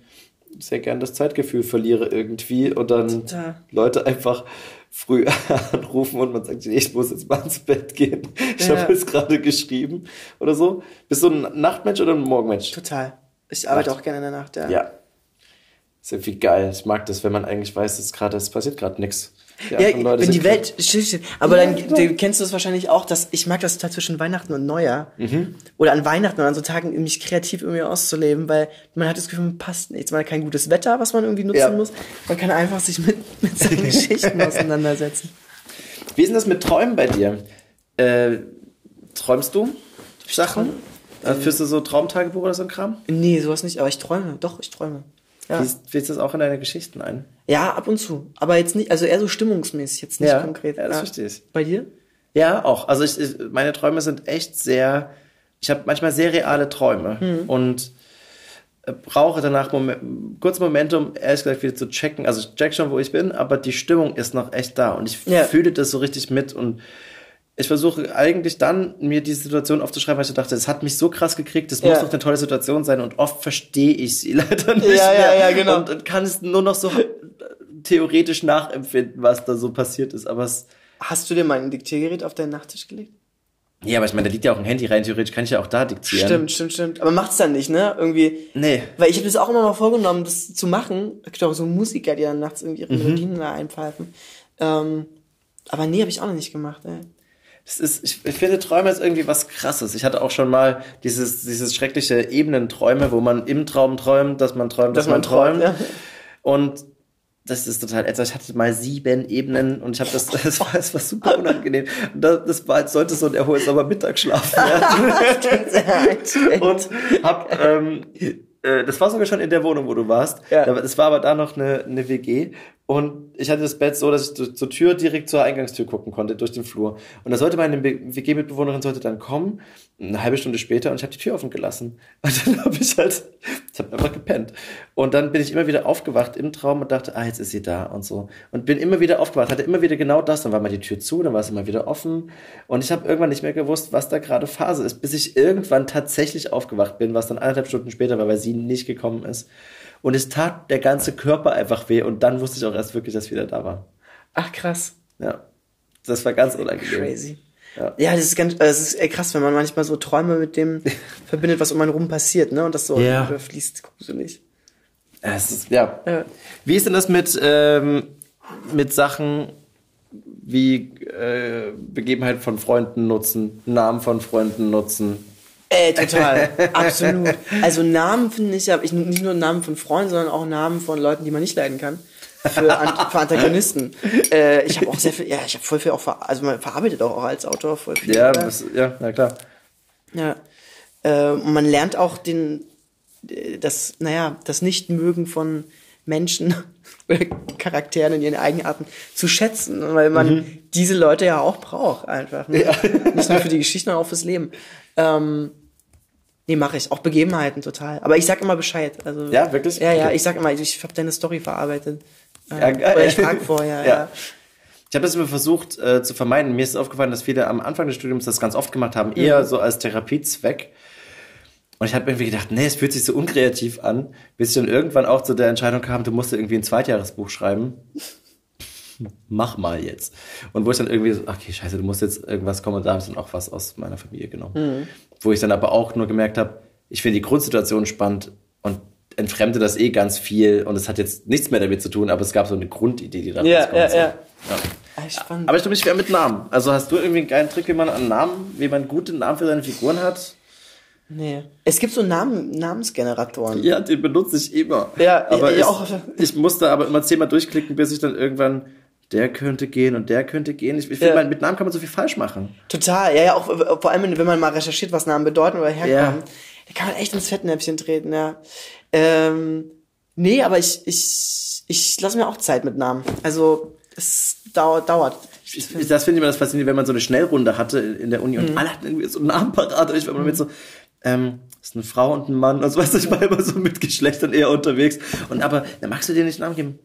sehr gern das Zeitgefühl verliere irgendwie und dann Total. Leute einfach früh [LAUGHS] anrufen und man sagt, nee, ich muss jetzt mal ins Bett gehen. Ich Ja. habe jetzt gerade geschrieben oder so. Bist du ein Nachtmensch oder ein Morgenmensch? Total. Ich arbeite Nacht. auch gerne in der Nacht, ja. Ja. Ist irgendwie geil. Ich mag das, wenn man eigentlich weiß, es ist gerade, es passiert gerade nichts. Ja, anderen Leute wenn die Welt. Aber Ja, dann du, kennst du das wahrscheinlich auch, dass ich mag das total zwischen Weihnachten und Neujahr. Mhm. Oder an Weihnachten oder an so Tagen, mich kreativ irgendwie auszuleben, weil man hat das Gefühl, man passt nichts. Man hat kein gutes Wetter, was man irgendwie nutzen Ja. muss. Man kann einfach sich mit, [LAUGHS] mit seinen Geschichten [LAUGHS] auseinandersetzen. Wie ist denn das mit Träumen bei dir? Äh, träumst du Sachen? Also führst du so Traumtagebuch oder so ein Kram? Nee, sowas nicht, aber ich träume. Doch, ich träume. Ja. Fließt, das auch in deine Geschichten ein? ja, ab und zu. Aber jetzt nicht, also eher so stimmungsmäßig, jetzt nicht Ja, konkret. ja, das verstehe ich. Bei dir? Ja, auch. Also ich, ich, meine Träume sind echt sehr. Ich habe manchmal sehr reale Träume Mhm. und äh, brauche danach Momen, kurz Momente, um ehrlich gesagt wieder zu checken. Also ich check schon, wo ich bin, aber die Stimmung ist noch echt da und ich Ja. fühle das so richtig mit und ich versuche eigentlich dann, mir diese Situation aufzuschreiben, weil ich dachte, es hat mich so krass gekriegt, es Ja. muss doch eine tolle Situation sein und oft verstehe ich sie [LAUGHS] leider nicht Ja, ja, mehr ja, genau. und, und kann es nur noch so theoretisch nachempfinden, was da so passiert ist, aber es Hast du dir mal ein Diktiergerät auf deinen Nachttisch gelegt? Ja, aber ich meine, da liegt ja auch ein Handy rein, theoretisch kann ich ja auch da diktieren. Stimmt, stimmt, stimmt. Aber macht's dann nicht, ne? Irgendwie. Nee. Weil ich habe das auch immer mal vorgenommen, das zu machen. Es gibt auch so Musiker, die dann nachts irgendwie ihre Mhm. Melodien da einpfeifen. Ähm, aber nee, habe ich auch noch nicht gemacht, ey. Das ist, ich, ich finde, Träume ist irgendwie was krasses. Ich hatte auch schon mal dieses, dieses schreckliche Ebenenträume, wo man im Traum träumt, dass man träumt, dass, Dass man träumt. träumt, Und das ist total ätzend. Ich hatte mal sieben Ebenen und ich habe das, [LAUGHS] das war, das war super unangenehm. Und das, das war, als sollte so ein erholsamer Mittagsschlaf [LAUGHS] werden. und hab, ähm, äh, das war sogar schon in der Wohnung, wo du warst. Ja. Da- Das war aber da noch eine, eine WG. Und ich hatte das Bett so, dass ich zur Tür direkt zur Eingangstür gucken konnte, durch den Flur. Und da sollte meine WG-Mitbewohnerin sollte dann kommen, eine halbe Stunde später, und ich habe die Tür offen gelassen. [LAUGHS] Und dann habe ich halt, ich habe einfach gepennt. Und dann bin ich immer wieder aufgewacht im Traum und dachte, ah, jetzt ist sie da und so. Und bin immer wieder aufgewacht, hatte immer wieder genau das. Dann war mal die Tür zu, dann war sie mal wieder offen. Und ich habe irgendwann nicht mehr gewusst, was da gerade Phase ist, bis ich irgendwann tatsächlich aufgewacht bin, was dann anderthalb Stunden später war, weil sie nicht gekommen ist. Und es tat der ganze Körper einfach weh. Und dann wusste ich auch erst wirklich, dass sie wieder da war. Ach, krass. Ja. Das war ganz unangenehm. Crazy. Ja. Ja, das ist ganz, äh, das ist äh, krass, wenn man manchmal so Träume mit dem [LAUGHS] verbindet, was um einen rum passiert, ne? Und das so Ja. überfließt, gruselig. Es ist, ja. Ja. Wie ist denn das mit, ähm, mit Sachen wie äh, Begebenheit von Freunden nutzen, Namen von Freunden nutzen? Äh, [LAUGHS] total. Absolut. Also Namen finde ich ja, ich nicht nur Namen von Freunden, sondern auch Namen von Leuten, die man nicht leiden kann. Für, An [LAUGHS] für Antagonisten. Äh, ich habe auch sehr viel, ja, ich habe voll viel auch, ver also man verarbeitet auch, auch als Autor voll viel. Ja, das, ja, na klar. Ja. Äh, und man lernt auch den, das, naja, das Nichtmögen von Menschen [LAUGHS] Charakteren in ihren Eigenarten zu schätzen, weil man diese Leute ja auch braucht einfach. Ne? [LAUGHS] Nicht nur für die Geschichten, sondern auch fürs Leben. Ähm, nee, mache ich. Auch Begebenheiten total. Aber ich sag immer Bescheid. Also, Ja, wirklich? Ja, ja, ich sag immer, ich habe deine Story verarbeitet. Äh, Ja, geil. Oder ich frage vorher, [LAUGHS] ja. Ja. Ich habe das immer versucht äh, zu vermeiden. Mir ist aufgefallen, dass viele am Anfang des Studiums das ganz oft gemacht haben, eher so als Therapiezweck. Und ich habe irgendwie gedacht, nee, es fühlt sich so unkreativ an, bis ich dann irgendwann auch zu der Entscheidung kam, du musst irgendwie ein Zweitjahresbuch schreiben. Mach mal jetzt. Und wo ich dann irgendwie so, okay, scheiße, du musst jetzt irgendwas kommen und da habe ich dann auch was aus meiner Familie genommen. Wo ich dann aber auch nur gemerkt habe, ich finde die Grundsituation spannend und entfremde das eh ganz viel und es hat jetzt nichts mehr damit zu tun, aber es gab so eine Grundidee, die da Ja, rauskommt. ja, so. ja. Ah, spannend. Aber ich tue mich schwer mit Namen. Also hast du irgendwie einen geilen Trick, wie man einen Namen, wie man gute Namen für seine Figuren hat? Nee. Es gibt so Namen, Namensgeneratoren. Ja, den benutze ich immer. Ja, aber ja, ich, auch. ich musste aber immer zehnmal durchklicken, bis ich dann irgendwann, der könnte gehen und der könnte gehen. Ich, ich finde, Ja. mit Namen kann man so viel falsch machen. Total, ja, ja, auch vor allem, wenn man mal recherchiert, was Namen bedeuten oder herkommen, Ja. da kann man echt ins Fettnäpfchen treten, ja. Ähm, nee, aber ich, ich, ich lasse mir auch Zeit mit Namen. Also, es dauert, dauert. Ich, das finde ich immer das Faszinierende, wenn man so eine Schnellrunde hatte in der Uni und Mhm. alle hatten irgendwie so einen Namen parat und ich war immer mit so, ähm, ist eine Frau und ein Mann. Also weißt du, ich war immer so mit Geschlechtern eher unterwegs. Und aber, dann magst du dir nicht einen Namen geben?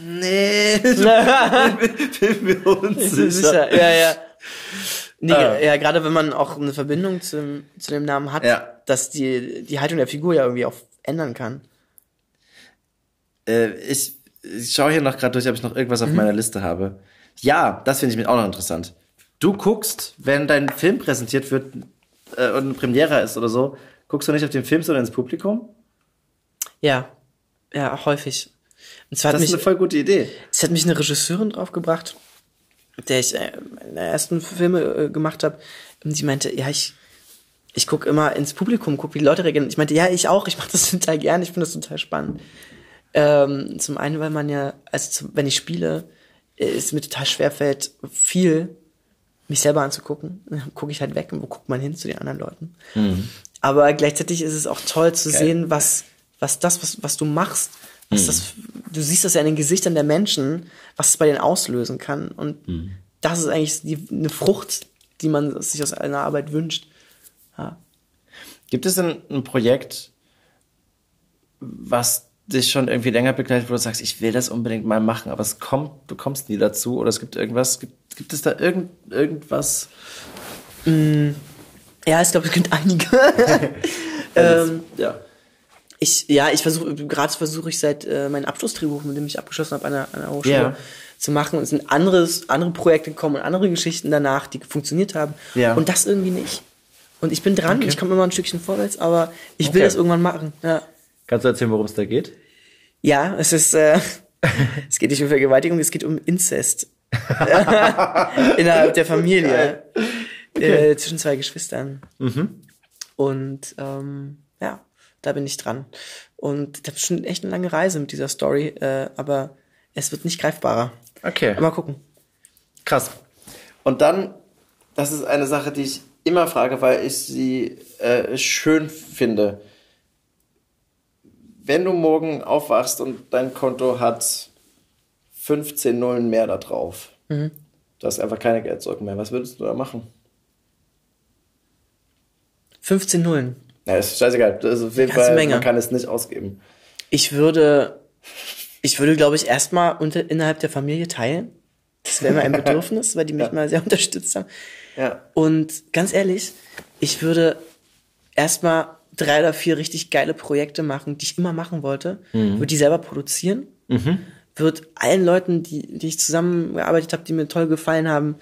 Nee, [LAUGHS] bin mir unsicher. Sicher, ja, ja. Nee, Ah. ja, gerade wenn man auch eine Verbindung zum, zu dem Namen hat, Ja. dass die, die Haltung der Figur ja irgendwie auch ändern kann. Äh, ich, ich schaue hier noch gerade durch, ob ich noch irgendwas Mhm. auf meiner Liste habe. Ja, das finde ich mir auch noch interessant. Du guckst, wenn dein Film präsentiert wird äh, und eine Premiere ist oder so, guckst du nicht auf den Film, sondern ins Publikum? Ja, ja, häufig. Und zwar hat Das ist mich, eine voll gute Idee. Es hat mich eine Regisseurin draufgebracht, mit der ich äh, meine ersten Filme äh, gemacht habe. Und die meinte, ja, ich, ich guck immer ins Publikum, guck, wie die Leute reagieren. Ich meinte, ja, ich auch, ich mache das [LAUGHS] total gern, ich finde das total spannend. Ähm, zum einen, weil man ja, also wenn ich spiele, äh, es mir total schwerfällt, viel mich selber anzugucken. [LAUGHS] Gucke ich halt weg und wo guckt man hin zu den anderen Leuten. Aber gleichzeitig ist es auch toll zu sehen, was, was das, was, was du machst, was das, du siehst das ja in den Gesichtern der Menschen, was es bei denen auslösen kann. Und das ist eigentlich die, eine Frucht, die man sich aus einer Arbeit wünscht. Ja. Gibt es denn ein Projekt, was dich schon irgendwie länger begleitet, wo du sagst, ich will das unbedingt mal machen, aber es kommt, du kommst nie dazu oder es gibt irgendwas, gibt, gibt es da irgend, irgendwas? Ja, ich glaube, es gibt einige. [LAUGHS] [LAUGHS] ähm, ja. ich, ja, ich versuche, gerade versuche ich seit äh, mein Abschlussdrehbuch, mit dem ich abgeschlossen habe an der, an der Hochschule, Ja. zu machen. Und es sind anderes, andere Projekte gekommen und andere Geschichten danach, die funktioniert haben. Ja. Und das irgendwie nicht. Und ich bin dran, ich komme immer ein Stückchen vorwärts, aber ich will Okay. das irgendwann machen. Ja. Kannst du erzählen, worum es da geht? Ja, es ist, äh, [LAUGHS] es geht nicht um Vergewaltigung, es geht um Inzest. [LAUGHS] Innerhalb der Familie. Äh, zwischen zwei Geschwistern. Und ähm, ja, da bin ich dran. Und das ist schon echt eine lange Reise mit dieser Story, äh, aber es wird nicht greifbarer. Okay. Mal gucken. Krass. Und dann, das ist eine Sache, die ich immer frage, weil ich sie äh, schön finde. Wenn du morgen aufwachst und dein Konto hat 15 Nullen mehr da drauf, du hast einfach keine Geldsorgen mehr, was würdest du da machen? 15 Nullen. Na, ist scheißegal. Das ist auf jeden Fall, Menge. man kann es nicht ausgeben. Ich würde, ich würde, glaube ich, erstmal unter, innerhalb der Familie teilen. Das wäre mir ein [LAUGHS] Bedürfnis, weil die mich mal sehr [LAUGHS] unterstützt haben. Ja. Und ganz ehrlich, ich würde erstmal drei oder vier richtig geile Projekte machen, die ich immer machen wollte, würde die selber produzieren, würde allen Leuten, die, die ich zusammengearbeitet habe, die mir toll gefallen haben,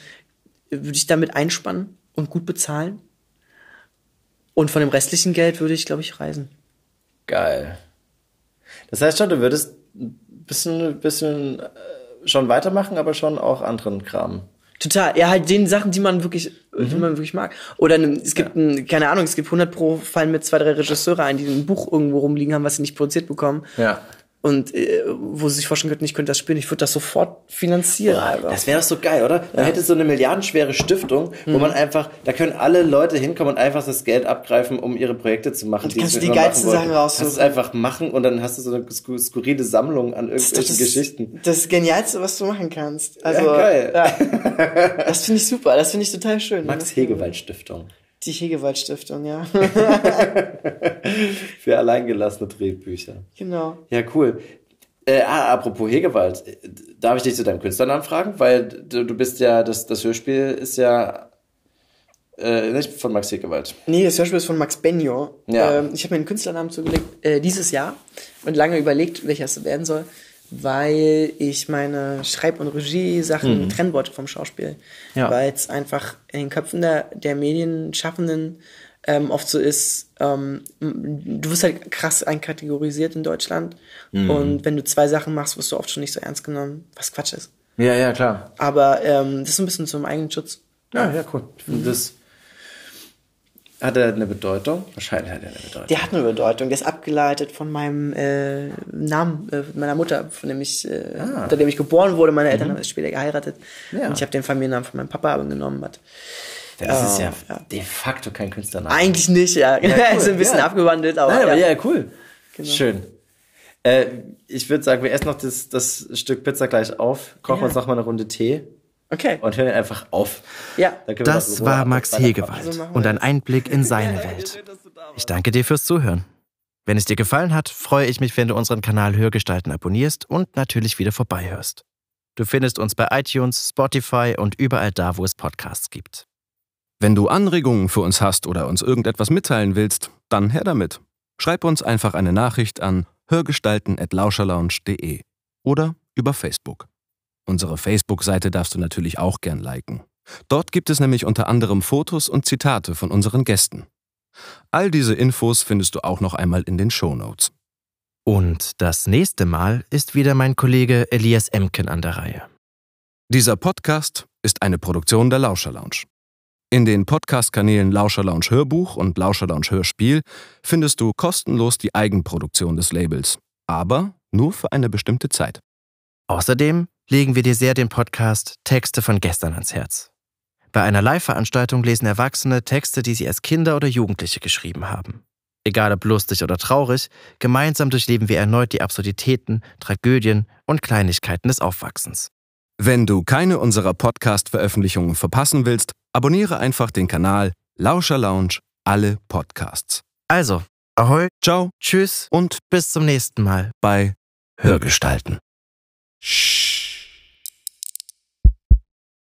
würde ich damit einspannen und gut bezahlen. Und von dem restlichen Geld würde ich, glaube ich, reisen. Geil. Das heißt schon, du würdest ein bisschen, bisschen äh, schon weitermachen, aber schon auch anderen Kram. Total, ja, halt den Sachen, die man wirklich, die man wirklich mag. Oder ne, es gibt, ein, keine Ahnung, es gibt 100 pro fallen mit zwei, drei Regisseure ein, die ein Buch irgendwo rumliegen haben, was sie nicht produziert bekommen. Ja. Und äh, wo sie sich vorstellen könnten, ich könnte das spielen, ich würde das sofort finanzieren. Alter. Das wäre doch so geil, oder? Man hätte so eine milliardenschwere Stiftung, Mhm. wo man einfach, da können alle Leute hinkommen und einfach das Geld abgreifen, um ihre Projekte zu machen. Und kannst sie die geilsten. Sachen raussuchen. Kannst es einfach machen und dann hast du so eine sku- skurrile Sammlung an das, irgendwelchen ist Geschichten. das Genialste, was du machen kannst. Also, Ja, geil. ja. [LAUGHS] Das finde ich super, das finde ich total schön. Max Hegewald Stiftung. Die Hegewald Stiftung, ja. [LAUGHS] Für alleingelassene Drehbücher. genau. Ja, cool. Äh, ah, apropos Hegewald, äh, darf ich dich zu deinem Künstlernamen fragen? Weil du, du bist ja, das, das Hörspiel ist ja äh, nicht von Max Hegewald. Nee, das Hörspiel ist von Max Benio. Ja. Ähm, ich habe mir einen Künstlernamen zugelegt äh, dieses Jahr und lange überlegt, welcher es werden soll, weil ich meine Schreib- und Regie-Sachen trennen wollte vom Schauspiel. Ja. Weil es einfach in den Köpfen der, der Medienschaffenden ähm, oft so ist, ähm, du wirst halt krass einkategorisiert in Deutschland und wenn du zwei Sachen machst, wirst du oft schon nicht so ernst genommen, was Quatsch ist. Ja, ja, klar. Aber ähm, das ist ein bisschen zum eigenen Schutz. Ja, ja, cool. Ich finde, Das hat er eine Bedeutung? Wahrscheinlich hat er eine Bedeutung. Der hat eine Bedeutung. Der ist abgeleitet von meinem äh, Namen äh, meiner Mutter, von dem ich, äh, unter dem ich geboren wurde. Meine Eltern haben erst später geheiratet. Ja. Und ich habe den Familiennamen von meinem Papa genommen. Hat. Das ist ja, ja. de facto kein Künstlername. Eigentlich nicht, ja. ja [LAUGHS] ist ein bisschen ja. abgewandelt, aber, Nein, aber ja. cool. Schön. Äh, ich würde sagen, wir essen noch das, das Stück Pizza gleich auf, kochen uns noch mal eine Runde Tee Okay. und hören einfach auf. Ja. Das war Max. Hegewald und ein Einblick in [LAUGHS] seine Welt. Ich danke dir fürs Zuhören. Wenn es dir gefallen hat, freue ich mich, wenn du unseren Kanal Hörgestalten abonnierst und natürlich wieder vorbeihörst. Du findest uns bei iTunes, Spotify und überall da, wo es Podcasts gibt. Wenn du Anregungen für uns hast oder uns irgendetwas mitteilen willst, dann her damit. Schreib uns einfach eine Nachricht an hörgestalten.lauscherlounge.de oder über Facebook. Unsere Facebook-Seite darfst du natürlich auch gern liken. Dort gibt es nämlich unter anderem Fotos und Zitate von unseren Gästen. All diese Infos findest du auch noch einmal in den Shownotes. Und das nächste Mal ist wieder mein Kollege Elias Emken an der Reihe. Dieser Podcast ist eine Produktion der Lauscher Lounge. In den Podcast-Kanälen Lauscher Lounge Hörbuch und Lauscher Lounge Hörspiel findest du kostenlos die Eigenproduktion des Labels, aber nur für eine bestimmte Zeit. Außerdem legen wir dir sehr den Podcast Texte von gestern ans Herz. Bei einer Live-Veranstaltung lesen Erwachsene Texte, die sie als Kinder oder Jugendliche geschrieben haben. Egal ob lustig oder traurig, gemeinsam durchleben wir erneut die Absurditäten, Tragödien und Kleinigkeiten des Aufwachsens. Wenn du keine unserer Podcast-Veröffentlichungen verpassen willst, abonniere einfach den Kanal Lauscher Lounge alle Podcasts. Also, ahoi, Ciao tschüss und bis zum nächsten Mal bei Hörgestalten.